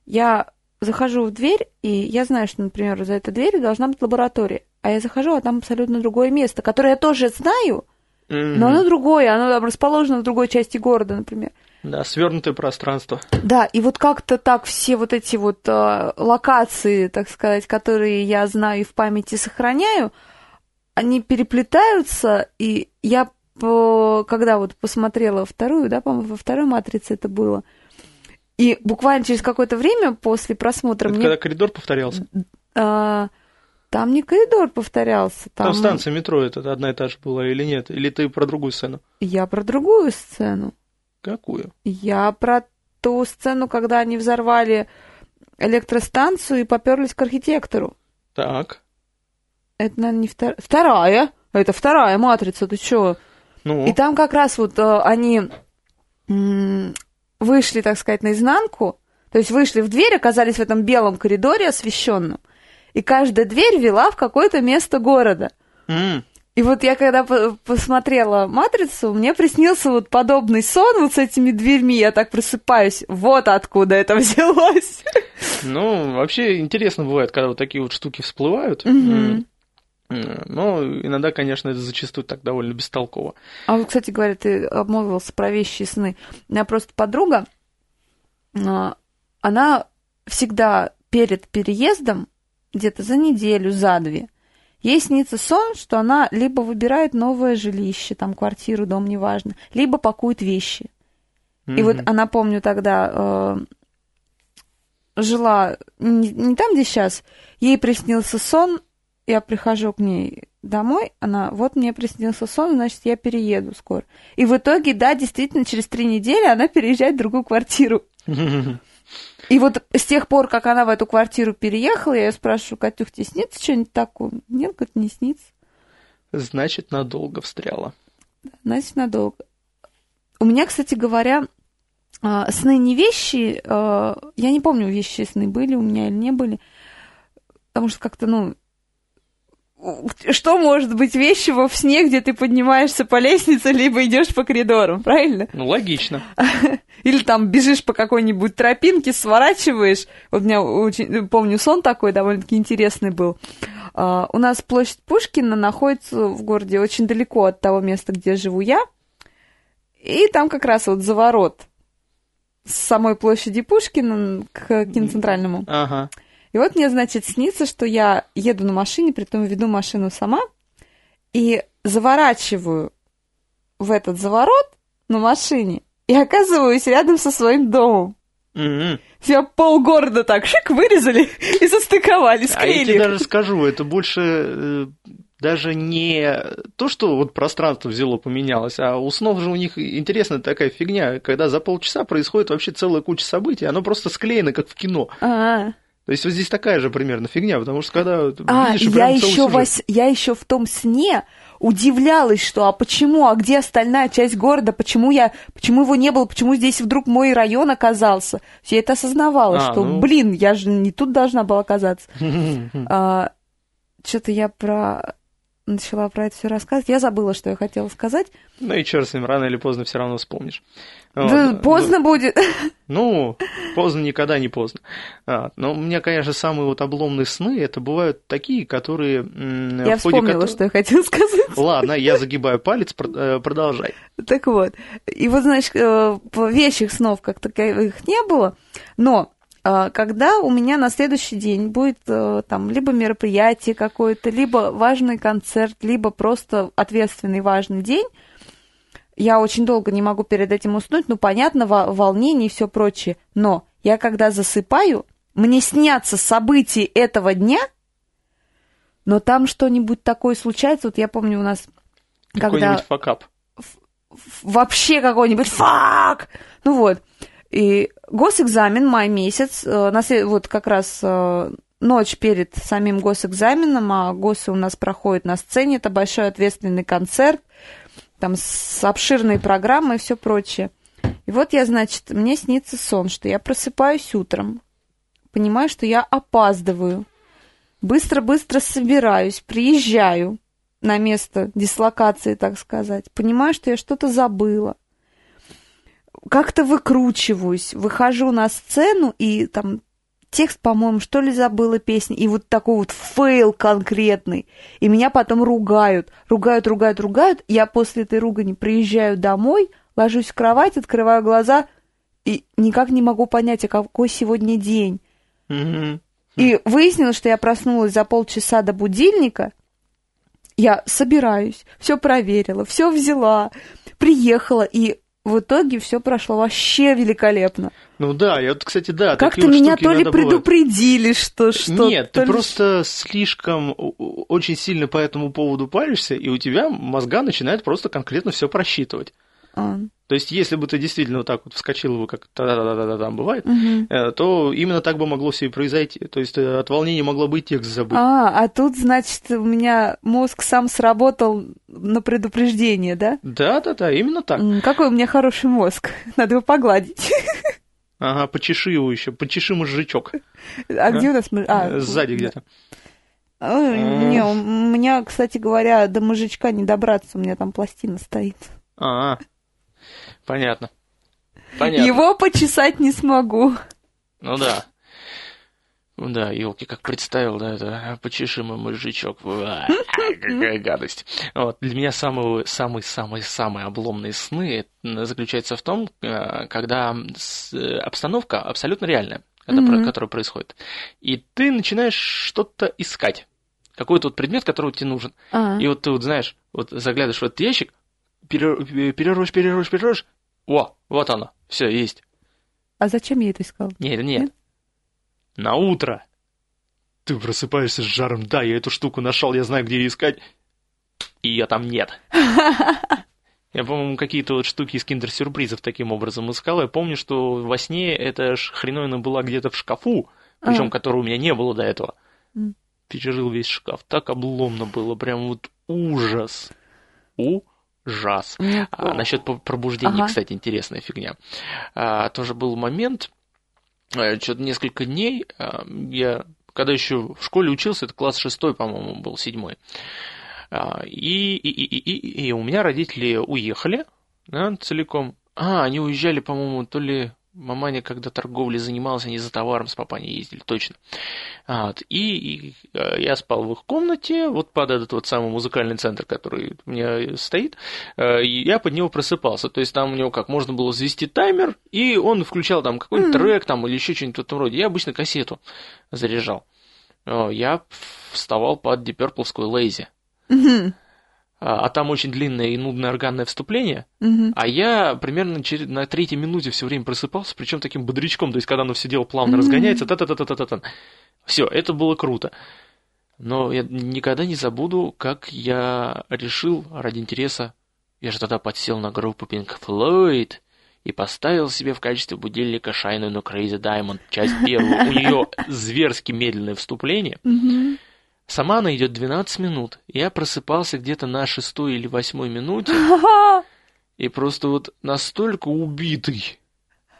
Я захожу в дверь, и я знаю, что, например, за этой дверью должна быть лаборатория. А я захожу, а там абсолютно другое место, которое я тоже знаю, но оно другое, оно там расположено в другой части города, например. Да, свернутое пространство. Да, и вот как-то так все вот эти вот э, локации, так сказать, которые я знаю и в памяти сохраняю, они переплетаются, и я, по- когда вот посмотрела вторую, да, по-моему, во второй матрице это было, и буквально через какое-то время после просмотра Это мне... когда коридор повторялся. а, там не коридор повторялся, там, Там станция метро это одна и та же была или нет? Или ты про другую сцену? я про другую сцену. Какую? Я про ту сцену, когда они взорвали электростанцию и поперлись к архитектору. Так. Это, наверное, не вторая. Вторая. Это вторая матрица, ты чё? Ну, И там как раз вот э, они м, вышли, так сказать, наизнанку, то есть вышли в дверь, оказались в этом белом коридоре освещенном, и каждая дверь вела в какое-то место города. м, И вот я когда по- посмотрела «Матрицу», мне приснился вот подобный сон вот с этими дверьми, я так просыпаюсь, вот откуда это [LAUGHS] взялось. ну, вообще интересно бывает, когда вот такие вот штуки всплывают. М, Но иногда, конечно, это зачастую так довольно бестолково. А вот, кстати говоря, ты обмолвился про вещи и сны. У меня просто подруга, а, она всегда перед переездом, где-то за неделю, за две, ей снится сон, что она либо выбирает новое жилище, там квартиру, дом, неважно, либо пакует вещи. И вот она, помню, тогда э, жила не, не там, где сейчас, ей приснился сон, я прихожу к ней домой, она, вот мне приснился сон, значит, я перееду скоро. И в итоге, да, действительно, через три недели она переезжает в другую квартиру. [LAUGHS] И вот с тех пор, как она в эту квартиру переехала, я ее спрашиваю, Катюх, тебе снится что-нибудь такое? Нет, говорит, не снится. Значит, надолго встряла. Значит, надолго. У меня, кстати говоря, а, сны не вещи. а, Я не помню, вещи сны были у меня или не были. Потому что как-то, ну, что может быть вещего в сне, где ты поднимаешься по лестнице, либо идешь по коридорам, правильно? Ну, логично. [LAUGHS] Или там бежишь по какой-нибудь тропинке, сворачиваешь. Вот у меня очень, помню, сон такой довольно-таки интересный был. А, у нас площадь Пушкина находится в городе очень далеко от того места, где живу я. И там как раз вот заворот с самой площади Пушкина к киноцентральному. Ага. И вот мне, значит, снится, что я еду на машине, притом веду машину сама, и заворачиваю в этот заворот на машине и оказываюсь рядом со своим домом. Мгм. Все полгорода так шик вырезали [LAUGHS] и состыковали, А я тебе склеили. даже скажу, это больше э, даже не то, что вот пространство взяло, поменялось, а у снов же у них интересная такая фигня, когда за полчаса происходит вообще целая куча событий, оно просто склеено, как в кино. А, То есть вот здесь такая же примерно фигня, потому что когда А, видишь я еще, вось- я еще в том сне удивлялась, что а почему, а где остальная часть города, почему я, почему его не было, почему здесь вдруг мой район оказался. Я это осознавала, А, что, ну. блин, я же не тут должна была оказаться. [LAUGHS] Что-то я про начала про это все рассказывать. Я забыла, что я хотела сказать. Ну и черт с ним, рано или поздно все равно вспомнишь. Да, Вот. поздно будет. [LAUGHS] Ну, поздно никогда не поздно. А, но у меня, конечно, самые вот обломные сны, это бывают такие, которые... Я вспомнила, кото- что я хотела сказать. Ладно, я загибаю палец, э, продолжай. Так вот. И вот, значит, э, вещих снов как таковых не было, но когда у меня на следующий день будет э, там либо мероприятие какое-то, либо важный концерт, либо просто ответственный важный день, я очень долго не могу перед этим уснуть, ну, понятно, во- волнение и все прочее, но я когда засыпаю, мне снятся события этого дня, но там что-нибудь такое случается, вот я помню у нас, когда Какой-нибудь факап. вообще какой-нибудь фак. Ну вот. И госэкзамен, май месяц, э, вот как раз э, ночь перед самим госэкзаменом, а госы у нас проходят на сцене, это большой ответственный концерт, там с обширной программой и все прочее. И вот я, значит, мне снится сон, что я просыпаюсь утром, понимаю, что я опаздываю, быстро-быстро собираюсь, приезжаю на место дислокации, так сказать, понимаю, что я что-то забыла, как-то выкручиваюсь, выхожу на сцену и там текст, по-моему, что ли забыла песни, и вот такой вот fail конкретный. И меня потом ругают, ругают, ругают, ругают. Я после этой ругани приезжаю домой, ложусь в кровать, открываю глаза и никак не могу понять, а какой сегодня день. Мгм. И выяснилось, что я проснулась за полчаса до будильника. Я собираюсь, все проверила, все взяла, приехала, и в итоге все прошло вообще великолепно. Ну да, я вот, кстати, да. Как-то меня то ли предупредили, что что Нет, ты ли- просто слишком очень сильно по этому поводу паришься, и у тебя мозга начинает просто конкретно все просчитывать. А, То есть, если бы ты действительно вот так вот вскочил бы, как та-да-да-да-да там бывает, э, то именно так бы могло все и произойти. То есть, э, от волнения могло бы и текст забыть. А, а тут, значит, у меня мозг сам сработал на предупреждение, да? Да-да-да, именно так. Какой у меня хороший мозг. [LAUGHS] Надо его погладить. Ага, почеши его еще, почеши мозжечок. А где у нас... мы- А, Э, Сзади где-то. Не, у меня, кстати говоря, до мужичка не добраться, у меня там пластина стоит. А, понятно. Понятно. Его почесать не смогу. Ну да. Ну да, елки, как представил, да, это а, почеши мой мозжечок. Уа, [LAUGHS] Какая гадость. Вот, для меня самые, самые, самые, самые обломные сны заключаются в том, э, когда обстановка абсолютно реальная, Мгм. которая происходит. И ты начинаешь что-то искать. Какой-то вот предмет, который тебе нужен. А, И вот ты вот знаешь, вот заглядываешь в этот ящик, перер- перероешь, перероешь, перероешь. О, вот оно, все, есть. а зачем я это искал? Нет, нет. Нет? На утро. Ты просыпаешься с жаром. Да, я эту штуку нашел, я знаю, где ее искать. И ее там нет. [LAUGHS] Я, по-моему, какие-то вот штуки из киндер-сюрпризов таким образом искал. Я помню, что во сне эта хреновина была где-то в шкафу, причем А. которой у меня не было до этого. Пережил весь шкаф. Так обломно было. Прям вот ужас. Мне- А насчет пробуждения, Ага. кстати, интересная фигня. А, тоже был момент, что-то несколько дней, а, я когда еще в школе учился, это класс шестой, по-моему, был седьмой. А, И, и, и, и, и- и у меня родители уехали да, целиком. А, они уезжали, по-моему, то ли маманя, когда торговлей занималась, они за товаром с папаней ездили, точно. А, вот, и, и, э, я спал в их комнате, вот под этот вот самый музыкальный центр, который у меня стоит, э, и я под него просыпался. То есть там у него как, можно было завести таймер, и он включал там какой-нибудь Мгм. трек там или еще что-нибудь в этом роде. Я обычно кассету заряжал. Э, Я вставал под Deep Purple Lazy. А а там очень длинное и нудное органное вступление, мгм. а я примерно на третьей минуте все время просыпался, причем таким бодрячком, то есть когда оно все дело плавно Мгм. разгоняется, та та та та та та та Все, это было круто. Но я никогда не забуду, как я решил ради интереса, я же тогда подсел на группу Pink Floyd и поставил себе в качестве будильника Shine a Crazy Diamond, часть первую. У нее [LAUGHS] зверски медленное вступление. Мгм. Сама она идет 12 минут. Я просыпался где-то на шестой или восьмой минуте, [LAUGHS] и просто вот настолько убитый.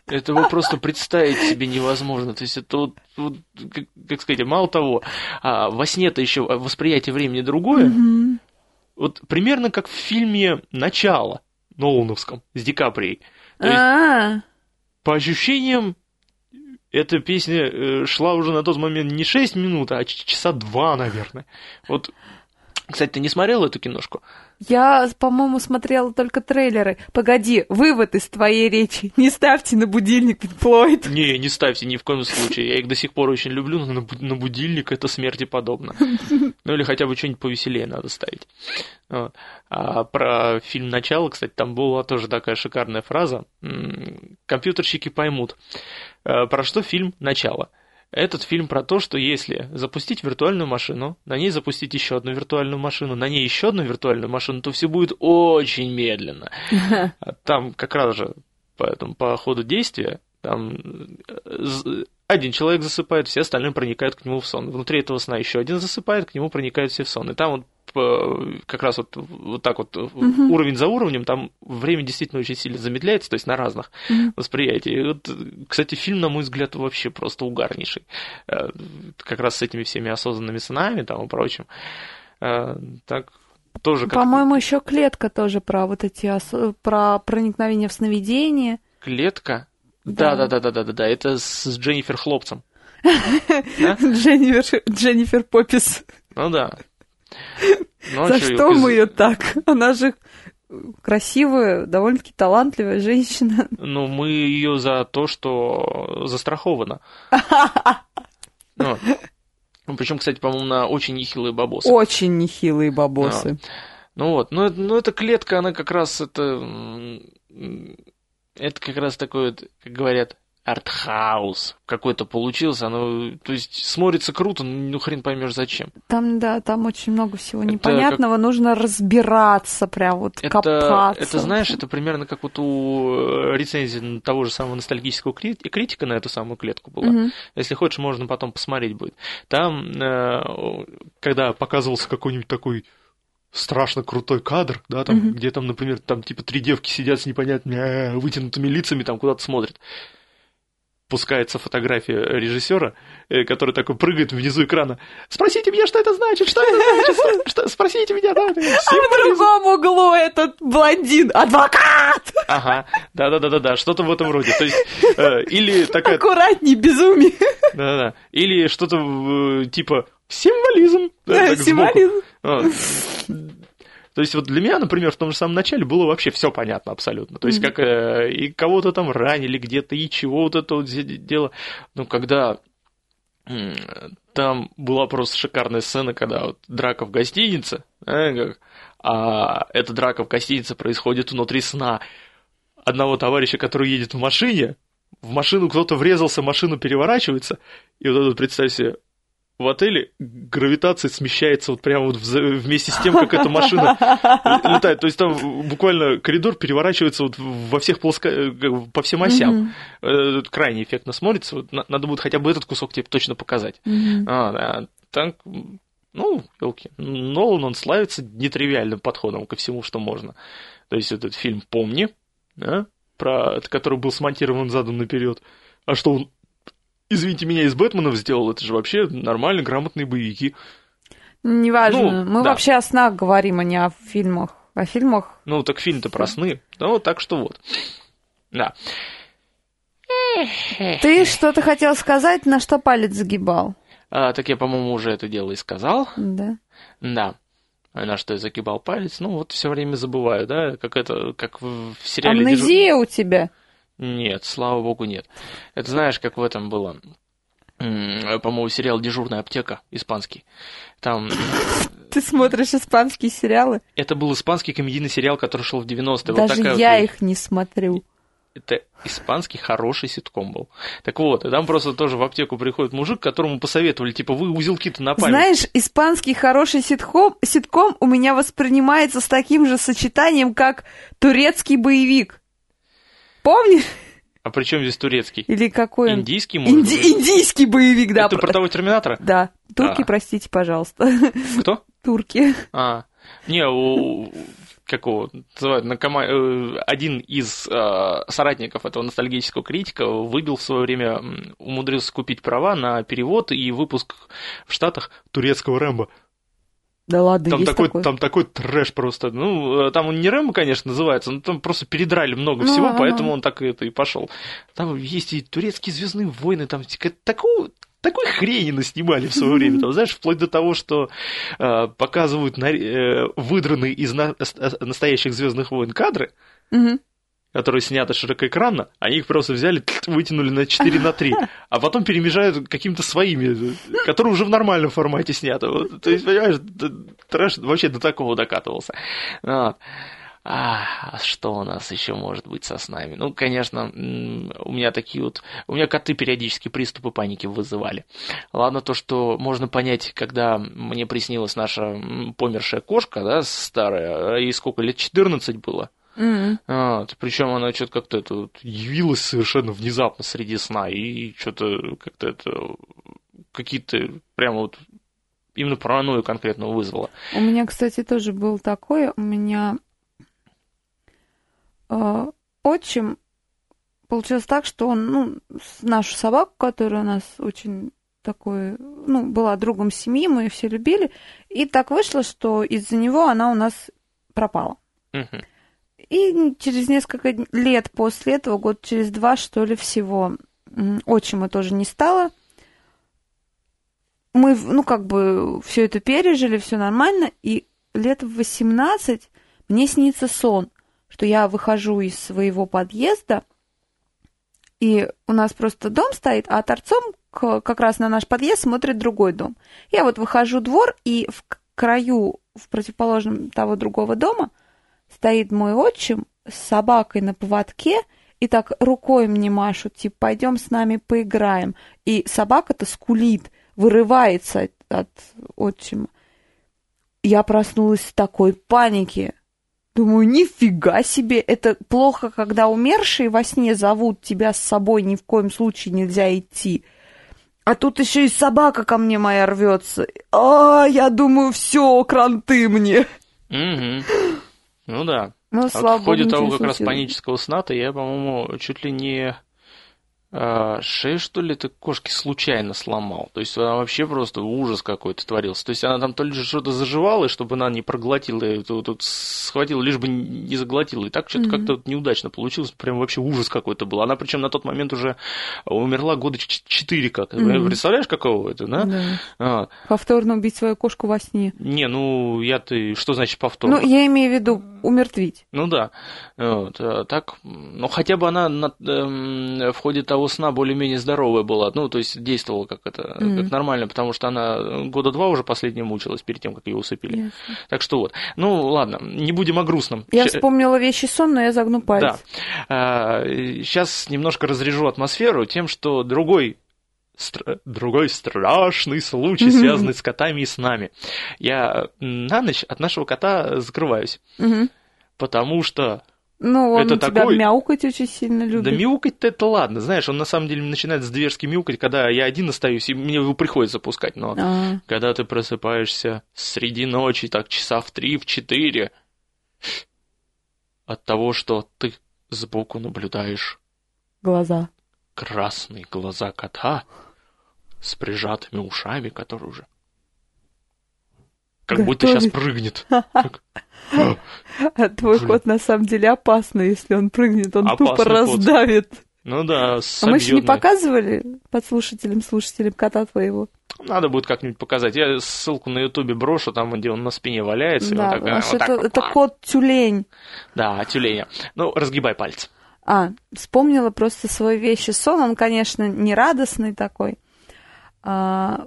Этого просто представить себе невозможно. То есть это вот, вот, как, как сказать, мало того, а во сне-то еще восприятие времени другое. Мгм. Вот примерно как в фильме «Начало» Нолановском с Ди Каприей. То есть, А, по ощущениям, эта песня э, шла уже на тот момент не 6 минут, а часа два, наверное. Вот, кстати, ты не смотрел эту киношку? Я, по-моему, смотрела только трейлеры. Погоди, вывод из твоей речи. Не ставьте на будильник Floyd. Не, не ставьте ни в коем случае. Я их до сих пор очень люблю, но на, бу- на будильник это смерти подобно. Ну или хотя бы что-нибудь повеселее надо ставить. Вот. А про фильм «Начало», кстати, там была тоже такая шикарная фраза. Компьютерщики поймут. Э, Про что фильм «Начало»? Этот фильм про то, что если запустить виртуальную машину, на ней запустить еще одну виртуальную машину, на ней еще одну виртуальную машину, то все будет очень медленно. [LAUGHS] Там как раз же поэтому по ходу действия там э, один человек засыпает, все остальные проникают к нему в сон. Внутри этого сна еще один засыпает, к нему проникают все в сон. И там вот как раз вот, вот так вот Мгм. уровень за уровнем, там время действительно очень сильно замедляется, то есть на разных Мгм. восприятиях. И вот, кстати, фильм, на мой взгляд, вообще просто угарнейший. Э, Как раз с этими всеми осознанными снами там и прочим. Э, Так тоже как По-моему, еще клетка тоже про вот эти ос- про проникновение в сновидение. клетка. Да. Да, да, да, да, да, да. Это с Дженнифер Хлопцем. [LAUGHS] Дженнифер Поппис. Ну да. Ну, За что из- мы ее так? Она же красивая, довольно-таки талантливая женщина. Ну, мы ее за то, что застрахована. [LAUGHS] Ну, причем, кстати, по-моему, на очень нехилые бабосы. Очень нехилые бабосы. Ну вот, ну, это- ну эта клетка, она как раз это... Это как раз такой вот, как говорят, артхаус какой-то получился. Оно, то есть, смотрится круто, но ну хрен поймешь зачем. Там, да, там очень много всего Это непонятного. Нужно разбираться, прям вот Это, копаться. это, знаешь, это примерно как вот у э, рецензии того же самого ностальгического кри- критика на эту самую клетку была. Мгм. Если хочешь, можно потом посмотреть будет. Там, э, когда показывался какой-нибудь такой страшно крутой кадр, да, там, Мгм. где там, например, там типа три девки сидят с непонятными э, вытянутыми лицами, там куда-то смотрят. Пускается фотография режиссера, э, который такой прыгает внизу экрана. Спросите меня, что это значит, что это значит, Что- что- спросите меня, да, это А в символизм». другом углу этот блондин, адвокат! Ага, да-да-да-да, что-то в этом роде. То есть, э, или такая Аккуратней, безумие. Да-да. Или что-то э, типа символизм. Да. Символизм. А. То есть вот для меня, например, в том же самом начале было вообще все понятно абсолютно. То есть как э, и кого-то там ранили где-то, и чего вот это вот дело. Ну, когда там была просто шикарная сцена, когда вот драка в гостинице, э, как, а эта драка в гостинице происходит внутри сна одного товарища, который едет в машине, в машину кто-то врезался, машина переворачивается, и вот это вот представь себе, в отеле гравитация смещается вот прямо вот вместе с тем, как эта машина летает. То есть там буквально коридор переворачивается вот во всех плоско... э, по всем осям. Э, это Крайне эффектно смотрится. Вот на- надо будет хотя бы этот кусок тебе точно показать. Мгм. А, да. Так, ну, елки. Нолан, он славится нетривиальным подходом ко всему, что можно. То есть этот фильм «Помни», да, про, который был смонтирован задом наперед. А что он, извините меня, из Бэтменов сделал, это же вообще нормально, грамотные боевики. Неважно. Ну, Мы да. вообще о снах говорим, а не о фильмах. О фильмах Ну, так фильм-то про сны. Ну, так что вот. Да. Ты что-то хотел сказать, на что палец загибал? А, так я, по-моему, уже это дело и сказал. Да. Да. На что я загибал палец. Ну, вот все время забываю, да, как это, как в сериале «Дежур- Амнезия у тебя? Нет, слава богу, нет. Это знаешь, как в этом было? По-моему, сериал «Дежурная аптека» испанский. Там [LAUGHS] Ты смотришь испанские сериалы? это был испанский комедийный сериал, который шел в 90-е. Вот Даже такая я вот- их не смотрю. Это испанский хороший ситком был. Так вот, и там просто тоже в аптеку приходит мужик, которому посоветовали, типа, вы узелки-то на память. Знаешь, испанский хороший ситком, ситком у меня воспринимается с таким же сочетанием, как турецкий боевик. Помнишь? А при чем здесь турецкий? Или какой он? Индийский, может Инди- быть? Индийский боевик, да. Это про того Терминатора? Да. Турки, А. простите, пожалуйста. Кто? Турки. А, не, у, какого, называют, на кома- э, один из э, соратников этого ностальгического критика выбил в свое время, умудрился купить права на перевод и выпуск в Штатах турецкого Рэмбо. Да ладно, Там есть такой, такой. там такой трэш просто. Ну, э, там он не Рэмбо, конечно, называется, но там просто передрали много Ну, всего, ага. поэтому он так это и пошел. Там есть и турецкие звездные войны, там т- такую, такой хрени наснимали в свое [LAUGHS] время. Там, знаешь, вплоть до того, что э, показывают на- э, выдранные из на- с- э, настоящих звездных войн кадры, Мгм. Которые сняты широкоэкранно, они их просто взяли, вытянули на 4 на 3, а потом перемежают какими-то своими, которые уже в нормальном формате сняты. Вот, то есть, понимаешь, трэш вообще до такого докатывался. Вот. А, что у нас еще может быть со снами? Ну, конечно, у меня такие вот... У меня коты периодически приступы паники вызывали. Ладно то, что можно понять, когда мне приснилась наша помершая кошка, да, старая, и сколько лет, 14 было. Мгм. Вот, причем она что-то как-то это вот явилась совершенно внезапно среди сна, и что-то как-то это какие-то прямо вот именно паранойю конкретно вызвала. У меня, кстати, тоже был такое. У меня э, отчим получилось так, что он, ну, нашу собаку, которая у нас очень такой, ну, была другом семьи, мы ее все любили, и так вышло, что из-за него она у нас пропала. Мгм. И через несколько лет после этого, год через два, что ли, всего, отчима тоже не стало. мы, ну, как бы, все это пережили, все нормально, и лет в 18 мне снится сон, что я выхожу из своего подъезда, и у нас просто дом стоит, а торцом как раз на наш подъезд смотрит другой дом. Я вот выхожу в двор, и в краю, в противоположном того другого дома, стоит мой отчим с собакой на поводке, и так рукой мне машут, типа, пойдем с нами поиграем. И собака-то скулит, вырывается от, от отчима. Я проснулась в такой панике. Думаю, нифига себе, это плохо, когда умершие во сне зовут тебя с собой, ни в коем случае нельзя идти. А тут еще и собака ко мне моя рвется. А, я думаю, все, кранты мне. Мгм. Ну да. Ну, А слава в ходе того как раз панического сна-то я, по-моему, чуть ли не шею, что ли, этой кошки случайно сломал. То есть она вообще просто ужас какой-то творился. То есть она там то ли что-то заживала, и чтобы она не проглотила, и тут, тут схватила, лишь бы не заглотила. И так что-то Мгм. как-то неудачно получилось. Прям вообще ужас какой-то был. Она причем на тот момент уже умерла года ч- четыре как. Мгм. Представляешь, какого это, да? Да. А, Повторно убить свою кошку во сне. не, ну я-то... Что значит повторно? Ну, я имею в виду умертвить. Ну да. Вот, а так, ну хотя бы она на- эм, в ходе того сна более-менее здоровая была, ну то есть действовала как это, Мгм. как нормально, потому что она года два уже последнее мучилась перед тем, как ее усыпили. Ясно. Так что вот. Ну ладно, не будем о грустном. Я вспомнила вещи сон, но я загну палец. Да. Сейчас немножко разрежу атмосферу тем, что другой стра- другой страшный случай, связанный с котами и с нами. Я на ночь от нашего кота закрываюсь, потому что Ну, он Это тебя такой- мяукать очень сильно любит. Да мяукать-то это ладно, знаешь, он на самом деле начинает зверски мяукать, когда я один остаюсь, и мне его приходится пускать, но А, когда ты просыпаешься среди ночи, так часа в три, в четыре, от того, что ты сбоку наблюдаешь глаза. красные глаза кота с прижатыми ушами, который уже как будто сейчас прыгнет. [LAUGHS] А твой кот на самом деле опасный, если он прыгнет, он тупо раздавит. Ну да, А мы еще не показывали подслушателям, слушателям кота твоего. Надо будет как-нибудь показать. Я ссылку на ютубе брошу, там, где он на спине валяется. Да, вот так, вот так это, это кот-тюлень. Да, тюленя. Ну, разгибай пальцы. А, вспомнила просто свой вещи сон. Он, конечно, не радостный такой. А,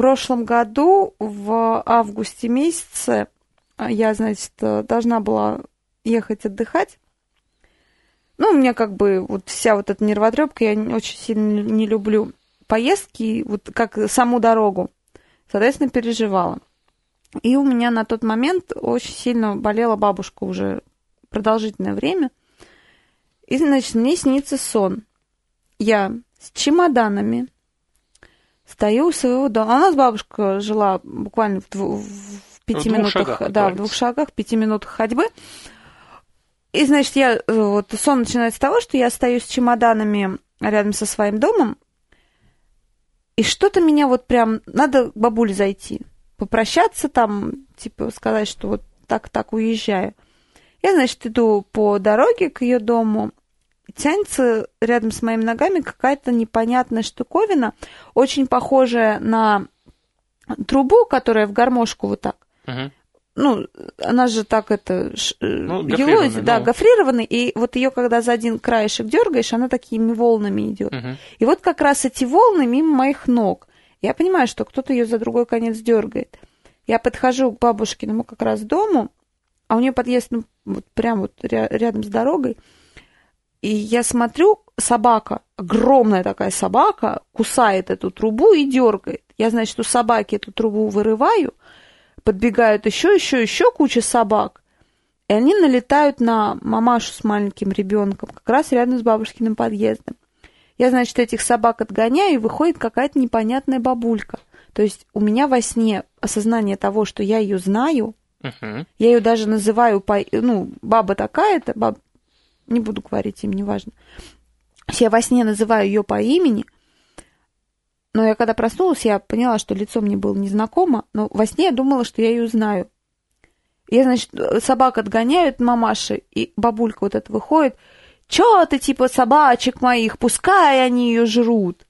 прошлом году, в августе месяце, а, я, значит, э, должна была ехать отдыхать. Ну, у меня как бы вот вся вот эта нервотрепка, я очень сильно не люблю поездки, вот как саму дорогу. Соответственно, переживала. И у меня на тот момент очень сильно болела бабушка уже продолжительное время. И, значит, мне снится сон. Я с чемоданами стою у своего дома. А у нас бабушка жила буквально в, дву- в пяти двух минутах, шагах, да, в двух шагах, в пяти минутах ходьбы. И, значит, я, э, вот сон начинается с того, что я стою с чемоданами рядом со своим домом, и что-то меня вот прям, надо к бабуле зайти, попрощаться там, типа сказать, что вот так-так уезжаю. Я, значит, иду по дороге к ее дому, тянется рядом с моими ногами какая-то непонятная штуковина, очень похожая на трубу, которая в гармошку вот так. Мгм. Ну, она же так это э, Ну, елозит, гофрированная, да, ну. гофрированный, и вот ее, когда за один краешек дергаешь, она такими волнами идет. Мгм. И вот как раз эти волны мимо моих ног. Я понимаю, что кто-то ее за другой конец дергает. Я подхожу к бабушкиному как раз дому, а у нее подъезд ну, вот прям вот ря- рядом с дорогой. И я смотрю, собака, огромная такая собака, кусает эту трубу и дергает. Я, значит, у собаки эту трубу вырываю, подбегают еще, еще, еще куча собак. И они налетают на мамашу с маленьким ребенком, как раз рядом с бабушкиным подъездом. Я, значит, этих собак отгоняю, и выходит какая-то непонятная бабулька. То есть у меня во сне осознание того, что я ее знаю, Мгм. я ее даже называю, ну, баба такая-то, баб... не буду говорить им, неважно. Я во сне называю ее по имени, но я когда проснулась, я поняла, что лицо мне было незнакомо, но во сне я думала, что я ее знаю. Я, значит, собак отгоняют мамаши, и бабулька вот эта выходит, чё ты, типа, собачек моих, пускай они ее жрут.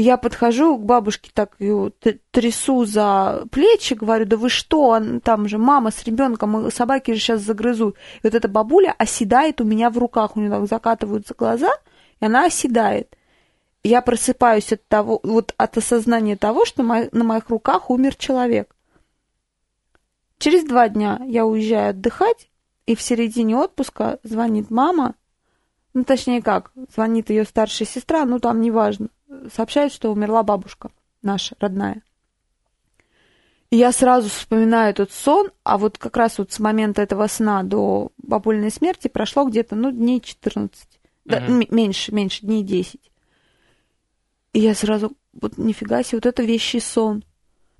Я подхожу к бабушке, так ее трясу за плечи, говорю, да вы что, там же мама с ребенком, собаки же сейчас загрызут. И вот эта бабуля оседает у меня в руках, у нее так закатываются глаза, и она оседает. Я просыпаюсь от того, вот от осознания того, что на моих руках умер человек. Через два дня я уезжаю отдыхать, и в середине отпуска звонит мама, ну, точнее как, звонит ее старшая сестра, ну, там неважно, сообщает, что умерла бабушка наша, родная. И я сразу вспоминаю этот сон, а вот как раз вот с момента этого сна до бабульной смерти прошло где-то, ну, дней 14. Да, Мгм. м- меньше, меньше, дней 10. И я сразу, вот нифига себе, вот это вещий сон.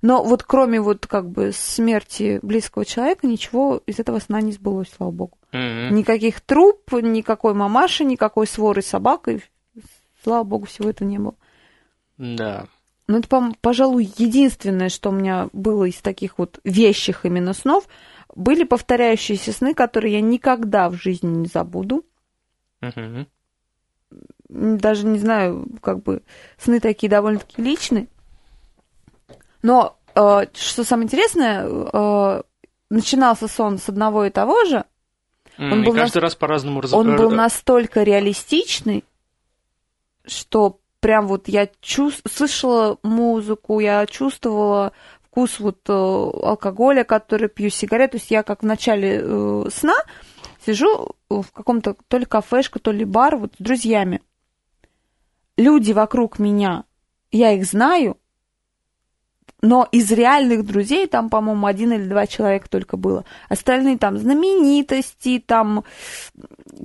Но вот кроме вот как бы смерти близкого человека, ничего из этого сна не сбылось, слава богу. Мгм. Никаких труп, никакой мамаши, никакой своры собак, и, слава богу, всего этого не было. Да. Ну, это, пожалуй, единственное, что у меня было из таких вот вещих именно снов. Были повторяющиеся сны, которые я никогда в жизни не забуду. М, Даже не знаю, как бы сны такие довольно-таки личные. Но э, что самое интересное, э, начинался сон с одного и того же. Был И каждый нас- раз по-разному раз- Он был э, настолько реалистичный, что прям вот я чувс- слышала музыку, я чувствовала вкус вот э, алкоголя, который пью, сигарет. То есть я как в начале э, сна сижу в каком-то то ли кафешке, то ли бар вот с друзьями. Люди вокруг меня, я их знаю, но из реальных друзей там, по-моему, один или два человека только было. Остальные там знаменитости, там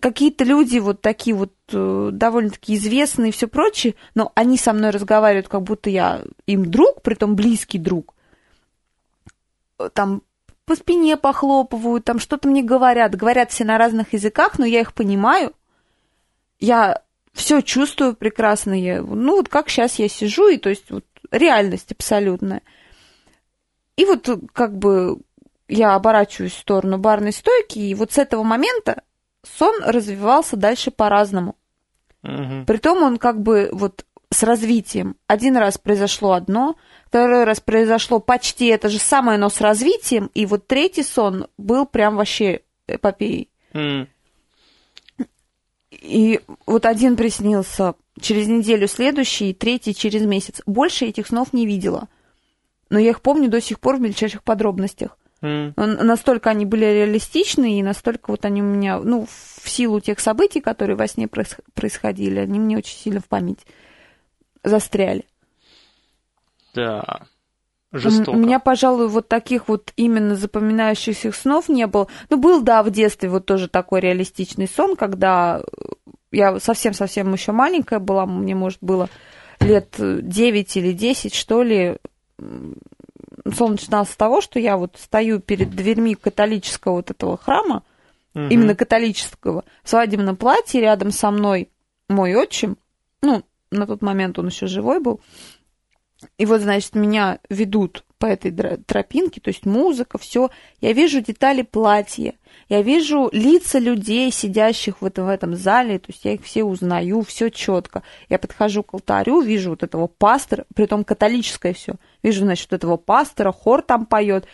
какие-то люди вот такие вот э, довольно-таки известные и все прочее, но они со мной разговаривают, как будто я им друг, притом близкий друг. Э, Там по спине похлопывают, там что-то мне говорят. Говорят все на разных языках, но я их понимаю. Я все чувствую прекрасно. Я, ну, вот как сейчас я сижу, и то есть вот реальность абсолютная. И вот как бы я оборачиваюсь в сторону барной стойки, и вот с этого момента сон развивался дальше по-разному. мгм. Притом он как бы вот с развитием. Один раз произошло одно, второй раз произошло почти это же самое, но с развитием, и вот третий сон был прям вообще эпопеей. М. И вот один приснился через неделю следующий, третий через месяц. Больше этих снов не видела. Но я их помню до сих пор в мельчайших подробностях. Н- Настолько они были реалистичны, и настолько вот они у меня, ну, в силу тех событий, которые во сне проис- происходили, они мне очень сильно в память застряли. Да. Жестоко. У меня, пожалуй, вот таких вот именно запоминающихся снов не было. Ну, был, да, в детстве вот тоже такой реалистичный сон, когда э, я совсем-совсем еще маленькая была, мне, может, было лет 9 или 10, что ли. Сон начинался с того, что я вот стою перед дверьми католического вот этого храма, Мгм. именно католического, в свадебном платье, рядом со мной мой отчим, ну, на тот момент он еще живой был, и вот, значит, меня ведут по этой тропинке, то есть музыка, все. Я вижу детали платья, я вижу лица людей, сидящих в этом, в этом зале, то есть я их все узнаю, все четко. Я подхожу к алтарю, вижу вот этого пастора, притом католическое все. Вижу, значит, вот этого пастора, хор там поет.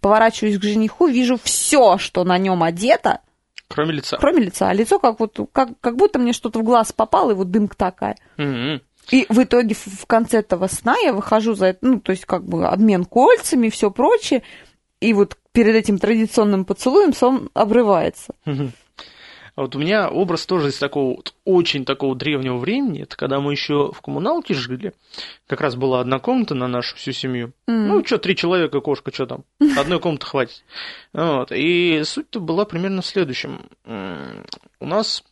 Поворачиваюсь к жениху, вижу все, что на нем одето, Кроме лица. кроме лица. А лицо как вот, как, как будто мне что-то в глаз попало, и вот дымка такая. Мгм. И в итоге в конце этого сна я выхожу за это, ну, то есть как бы обмен кольцами и все прочее. И вот перед этим традиционным поцелуем сон обрывается. А вот у меня образ тоже из такого вот очень такого древнего времени. Это когда мы еще в коммуналке жили. Как раз была одна комната на нашу всю семью. М. Ну, что, три человека, кошка, что там? [LAUGHS] Одной комнаты хватит. Вот. И суть-то была примерно в следующем. У нас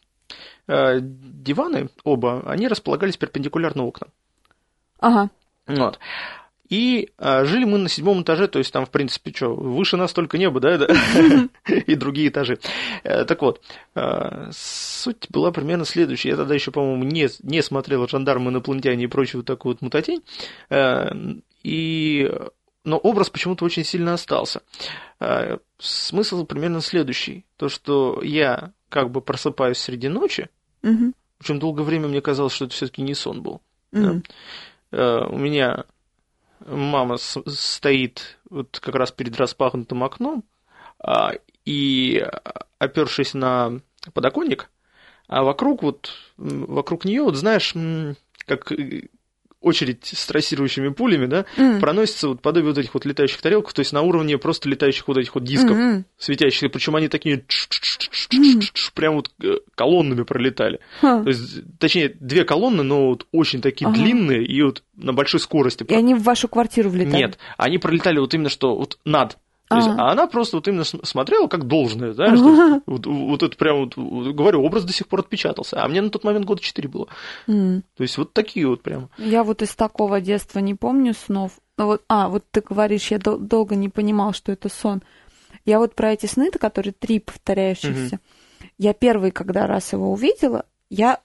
э, диваны оба, они располагались перпендикулярно окнам. Ага. Вот. И а, жили мы на седьмом этаже, то есть там, в принципе, что, выше нас только небо, да, [LAUGHS] [LAUGHS] и другие этажи. Э, Так вот, а, суть была примерно следующая. Я тогда еще, по-моему, не, не смотрел «Жандармы, инопланетяне» и прочую вот такую вот мутатень. Э, И... Но образ почему-то очень сильно остался. Э, Смысл примерно следующий. То, что я как бы просыпаюсь среди ночи, причем долгое время мне казалось, что это все-таки не сон был. У меня мама с- стоит вот как раз перед распахнутым окном, а, и опершись на подоконник, а вокруг вот, вокруг нее, вот знаешь, как э, очередь с трассирующими пулями, да, М. проносится вот подобие вот этих вот летающих тарелок, то есть на уровне просто летающих вот этих вот дисков Мгм. светящихся, причем они такие прям вот э, колоннами пролетали. Ха. То есть, точнее, две колонны, но вот очень такие Ага. длинные и вот на большой скорости. И они в вашу квартиру влетали? Нет, они пролетали вот именно что вот над. То есть, Ага. а она просто вот именно см- смотрела как должное, знаешь, вот, вот это прям вот, говорю, образ до сих пор отпечатался. А мне на тот момент года 4 было. То есть вот такие вот прям. Я вот из такого детства не помню снов. Ну вот, а, вот ты говоришь, я дол- долго не понимал, что это сон. Я вот про эти сны, которые три повторяющихся. Я первый, когда раз его увидела, я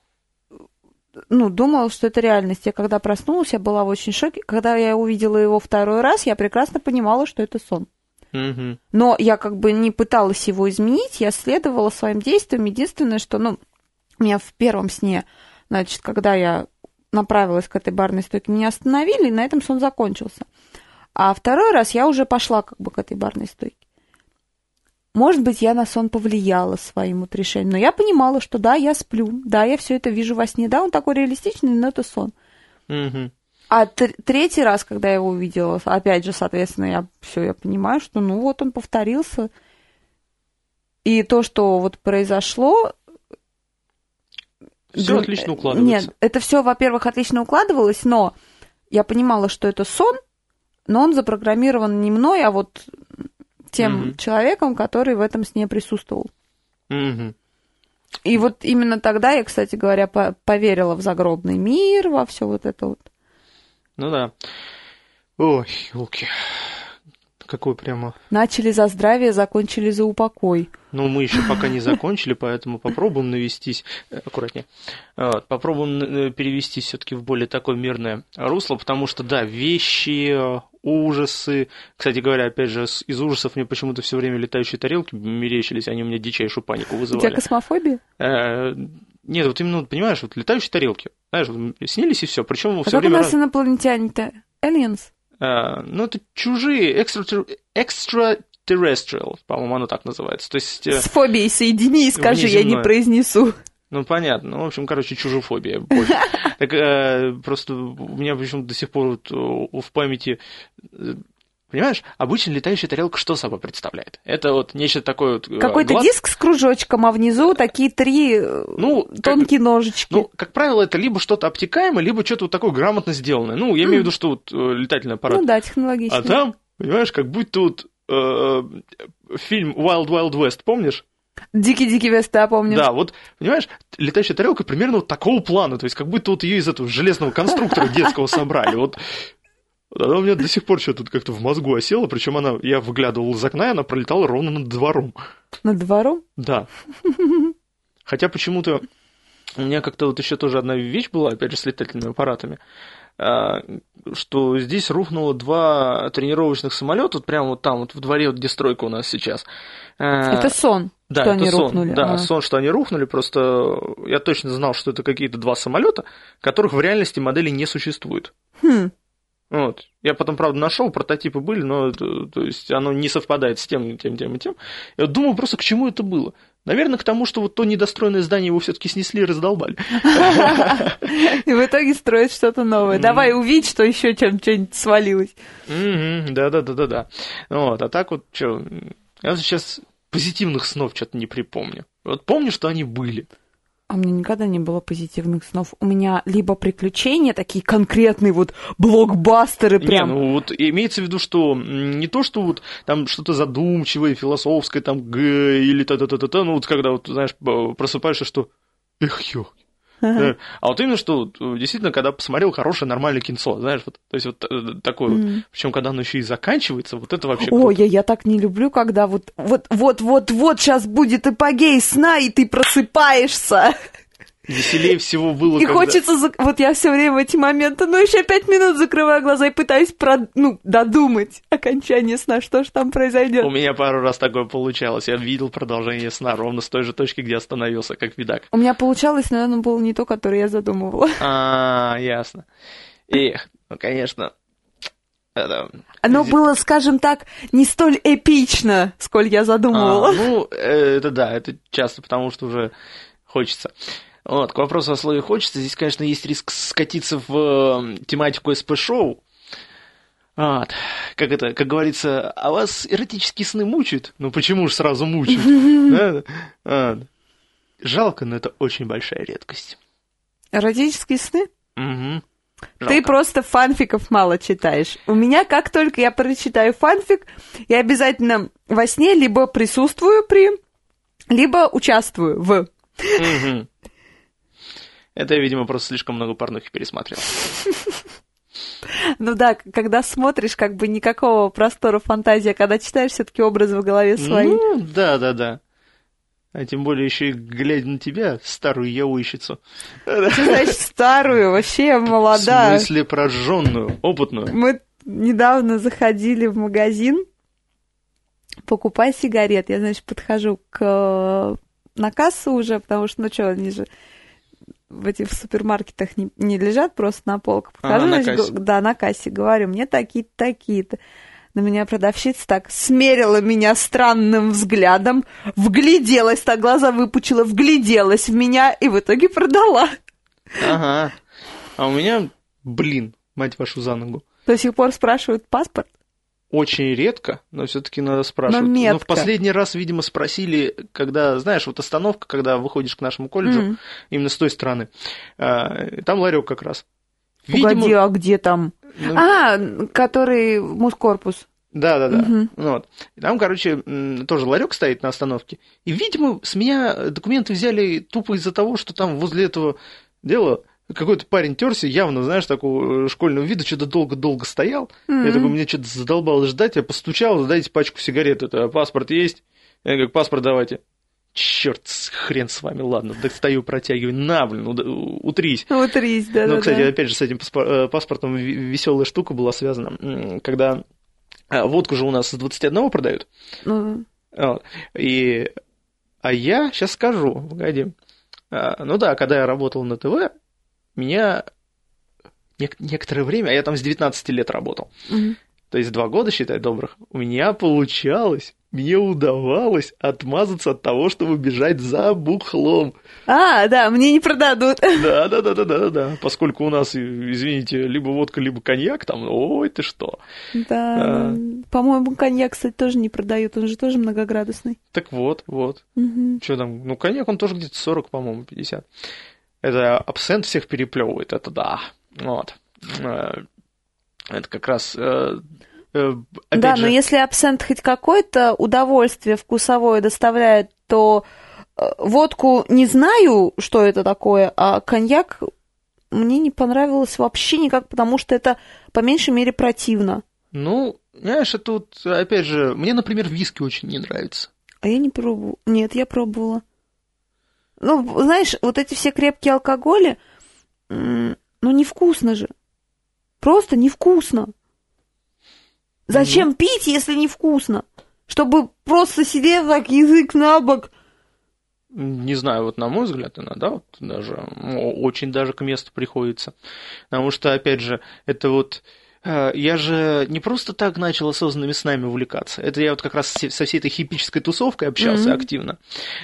ну, думала, что это реальность. Я когда проснулась, я была в очень шоке. Когда я увидела его второй раз, я прекрасно понимала, что это сон. Мгм. Но я как бы не пыталась его изменить, я следовала своим действиям. Единственное, что, ну, у меня в первом сне, значит, когда я направилась к этой барной стойке, меня остановили, и на этом сон закончился. А второй раз я уже пошла как бы к этой барной стойке. Может быть, я на сон повлияла своим вот решением, но я понимала, что да, я сплю, да, я все это вижу во сне, да, он такой реалистичный, но это сон. Мгм. А тр- третий раз, когда я его увидела, опять же, соответственно, я все, я понимаю, что ну вот он повторился. И то, что вот произошло... Все отлично укладывается. Нет, это все, во-первых, отлично укладывалось, но я понимала, что это сон, но он запрограммирован не мной, а вот тем Мгм. человеком, который в этом сне присутствовал. Мгм. И вот именно тогда я, кстати говоря, по- поверила в загробный мир, во все вот это вот. Ну да. Ой, елки. Какой прямо... Начали за здравие, закончили за упокой. Ну, мы еще пока не закончили, поэтому попробуем навестись, э, аккуратнее, Вот, попробуем э, перевестись все-таки в более такое мирное русло, потому что, да, вещи, э, ужасы, кстати говоря, опять же, из ужасов мне почему-то все время летающие тарелки мерещились, они у меня дичайшую панику У тебя вызывали. космофобия? Нет, вот именно, понимаешь, вот летающие тарелки, знаешь, вот снились и все, причем А все как у время... нас раз- инопланетяне-то? Aliens? Э, Ну, это чужие, экстра... extraterrestrial, по-моему, оно так называется. То есть... э, С фобией соедини и скажи, я не произнесу. Ну, понятно. Ну, в общем, короче, чужофобия. [LAUGHS] Так э, просто у меня почему-то до сих пор вот, э, в памяти... Понимаешь, обычно летающая тарелка что собой представляет? Это вот нечто такое вот... э, Какой-то глад- диск с кружочком, а внизу такие три э, Ну, как- тонкие ножички. Ну, как правило, это либо что-то обтекаемое, либо что-то вот такое грамотно сделанное. Ну, я имею в виду, что вот э, летательный аппарат. Ну да, технологично. а там, понимаешь, как будто вот э, фильм Wild Wild West, помнишь? Дикий-дикий вест, да, помню. Да, вот, понимаешь, летающая тарелка примерно вот такого плана, то есть как будто вот ее из этого железного конструктора детского собрали. Вот она у меня до сих пор что-то как-то в мозгу осела, причем она, я выглядывал из окна, и она пролетала ровно над двором. Над двором? Да. [LAUGHS] Хотя почему-то у меня как-то вот еще тоже одна вещь была, опять же, с летательными аппаратами, а, что здесь рухнуло два тренировочных самолета, вот прямо вот там, вот в дворе, вот где стройка у нас сейчас. А, Это сон, да, что это они сон. рухнули. Да, А. сон, что они рухнули, просто я точно знал, что это какие-то два самолета, которых в реальности модели не существует. Хм. Вот. Я потом, правда, нашел, прототипы были, но это- то есть оно не совпадает с тем, тем, тем и тем. Я думаю просто, к чему это было. Наверное, к тому, что вот то недостроенное здание его все-таки снесли и раздолбали. [LAUGHS] И в итоге строят что-то новое. Давай увидь, что еще чем что-нибудь свалилось. Мгм, Да-да-да-да-да. Вот, а так вот, что, я сейчас позитивных снов что-то не припомню. Вот помню, что они были. А у меня никогда не было позитивных снов. У меня либо приключения, такие конкретные вот блокбастеры прям. Не, ну вот имеется в виду, что не то, что вот там что-то задумчивое, философское, там, г или та-та-та-та, ну вот когда вот, знаешь, просыпаешься, что эх, ё. Да. А вот именно, что э, действительно, когда посмотрел хорошее, нормальное кинцо, знаешь, вот, то есть вот э, такое вот, причем когда оно еще и заканчивается, вот это вообще О, круто. я, я так не люблю, когда вот, вот, вот, вот, вот сейчас будет эпогей сна, и ты просыпаешься. Веселее всего было, И когда- хочется, зак- вот я все время в эти моменты, ну еще пять минут закрываю глаза и пытаюсь про, ну, додумать окончание сна, что же там произойдет. У меня пару раз такое получалось. Я видел продолжение сна ровно с той же точки, где остановился, как видак. У меня получалось, но оно было не то, которое я задумывала. А, ясно. Эх, ну, конечно, это... Оно было, скажем так, не столь эпично, сколь я А, задумывала. ну, э, это да, это часто, потому что уже хочется. Вот, к вопросу о слове «хочется», здесь, конечно, есть риск скатиться в э, тематику СП-шоу. Вот. Как это, как говорится, а вас эротические сны мучают? Ну почему же сразу мучают? [LAUGHS] Жалко, но это очень большая редкость. Эротические сны? Ты Жалко. просто фанфиков мало читаешь. У меня, как только я прочитаю фанфик, я обязательно во сне либо присутствую при, либо участвую в. Мгм. Это я, видимо, просто слишком много порнухи пересматривал. Ну да, когда смотришь, как бы никакого простора фантазии, а когда читаешь, все-таки образы в голове свои. Ну, да, да, да. А тем более еще и глядя на тебя, старую яойщицу. Что значит старую? Вообще я молода. В смысле прожженную, опытную. Мы недавно заходили в магазин покупать сигарет. Я, значит, подхожу к на кассу уже, потому что, ну что, они же в этих супермаркетах не, не лежат просто на полках. А, на значит, кассе. го- да, на кассе, говорю, мне такие-то, такие-то. На меня продавщица так смерила меня странным взглядом, вгляделась, так глаза выпучила, вгляделась в меня и в итоге продала. Ага. А у меня, блин, мать вашу за ногу. До сих пор спрашивают паспорт. Очень редко, но все-таки надо спрашивать. Но метко. в последний раз, видимо, спросили, когда, знаешь, вот остановка, когда выходишь к нашему колледжу, Мгм. именно с той стороны. а, Там ларек как раз. Погоди, а где там? ну, А, который мускорпус. Да, да, да. Ну вот. Там, короче, тоже ларек стоит на остановке. И, видимо, с меня документы взяли тупо из-за того, что там возле этого дела какой-то парень терся, явно, знаешь, такого э, школьного вида, что-то долго-долго стоял. Я Мгм. такой, мне что-то задолбало ждать, я постучал, дайте пачку сигарет, это паспорт есть? Я говорю, паспорт давайте. Черт, хрен с вами, ладно, достаю, протягиваю, на, блин, утрись. Утрись, да, Ну, да, кстати, да. опять же, с этим э, паспортом веселая штука была связана. Когда а, водку же у нас с 21 продают. Ну, Вот. И... А я сейчас скажу, погоди. А, Ну да, когда я работал на ТВ, меня нек- некоторое время, а я там с 19 лет работал, мгм. то есть два года, считай, добрых, у меня получалось, мне удавалось отмазаться от того, чтобы бежать за бухлом. А, да, мне не продадут. Да, да, да, да, да, да. Поскольку у нас, извините, либо водка, либо коньяк, там, ой, ты что. Да. А. По-моему, коньяк, кстати, тоже не продают, он же тоже многоградусный. Так вот, вот. Мгм. Что там? Ну, коньяк, он тоже где-то 40, по-моему, 50. Это абсент всех переплевывает, это да. Вот. Э, Это как раз... э, э, опять Да, же, но если абсент хоть какое-то удовольствие вкусовое доставляет, то водку не знаю, что это такое, а коньяк мне не понравилось вообще никак, потому что это по меньшей мере противно. Ну, знаешь, это вот, опять же, мне, например, виски очень не нравится. А я не пробовала. Нет, я пробовала. Ну, знаешь, вот эти все крепкие алкоголи, ну, невкусно же. Просто невкусно. Зачем пить, если невкусно? Чтобы просто сидеть так, язык на бок. Не знаю, вот на мой взгляд, иногда вот даже очень даже к месту приходится. Потому что, опять же, это вот я же не просто так начал осознанными снами увлекаться. Это я вот как раз со всей этой хипической тусовкой общался Мгм. активно.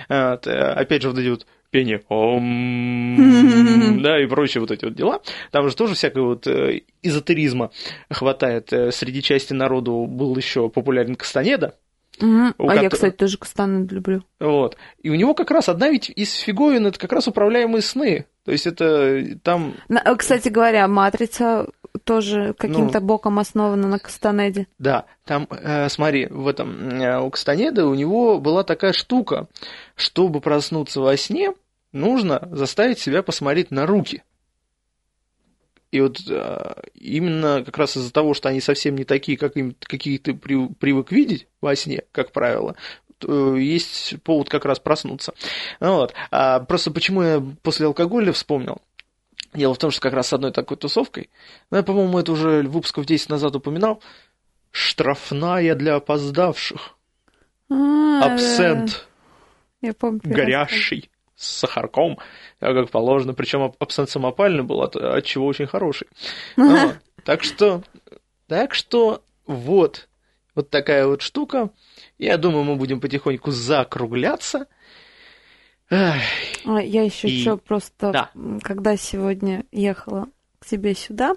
Э, э, опять же, вот эти вот пение «Ом», [LAUGHS] да, и прочие вот эти вот дела. Там же тоже всякого вот э, эзотеризма хватает. Э, Среди части народу был еще популярен Кастанеда, Мгм. У А я, кото- кстати, тоже кастанет люблю. вот. И у него как раз одна ведь из фиговин это как раз управляемые сны. То есть это там, э, Кстати говоря, матрица тоже каким-то боком основана на Кастанеде. да, там, э, смотри, в этом э, у Кастанеда у него была такая штука, чтобы проснуться во сне, нужно заставить себя посмотреть на руки. И вот э, именно как раз из-за того, что они совсем не такие, как им, какие ты при- привык видеть во сне, как правило, есть повод как раз проснуться. Ну Вот. А просто почему я после алкоголя вспомнил? Дело в том, что как раз с одной такой тусовкой, ну, я, по-моему, это уже выпусков 10 назад упоминал, штрафная для опоздавших, А, абсент Я помню. горящий. с сахарком, как положено, причем абсент самопальный был, от, от чего очень хороший. Вот. [LAUGHS] Так что, так что вот, вот такая вот штука. Я думаю, мы будем потихоньку закругляться. А, я еще И- что просто, Да. когда сегодня ехала к тебе сюда,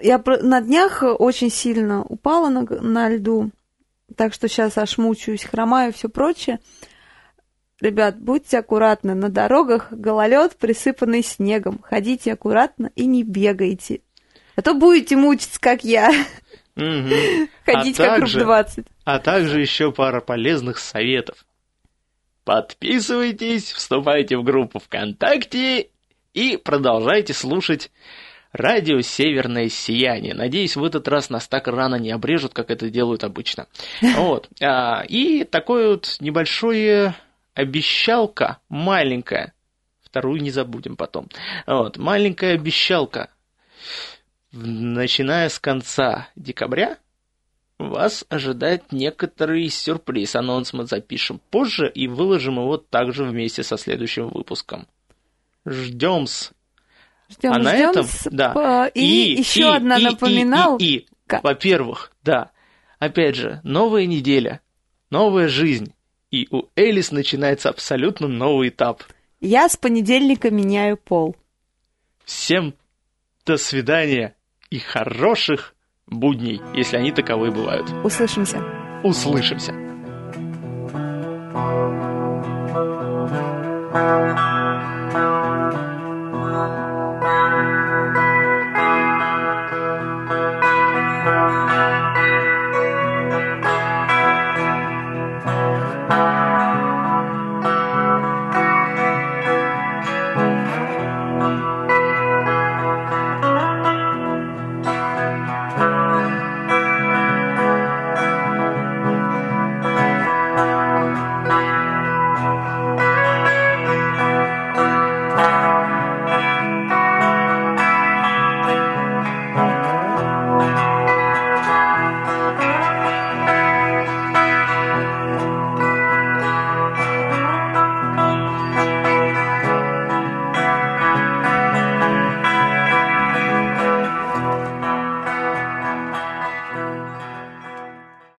я на днях очень сильно упала на, на льду, так что сейчас аж мучаюсь, хромаю, все прочее. Ребят, будьте аккуратны, на дорогах гололед, присыпанный снегом. Ходите аккуратно и не бегайте. А то будете мучиться, как я, [LAUGHS] ходить А как также- руб 20. А также еще пара полезных советов. Подписывайтесь, вступайте в группу ВКонтакте и продолжайте слушать радио «Северное сияние». Надеюсь, в этот раз нас так рано не обрежут, как это делают обычно. [LAUGHS] Вот. А, И такое вот небольшое обещалка, маленькая, вторую не забудем потом. Вот, маленькая обещалка. Начиная с конца декабря вас ожидает некоторый сюрприз. Анонс мы запишем позже и выложим его также вместе со следующим выпуском. Ждем-с. Ждем, а на ждем. этом, С- да. по- И, еще и- одна и- и- напоминалка. И, и, во-первых, да, опять же, новая неделя, новая жизнь. И у Элис начинается абсолютно новый этап. Я с понедельника меняю пол. Всем до свидания и хороших будней, если они таковы бывают. Услышимся. Услышимся. Thank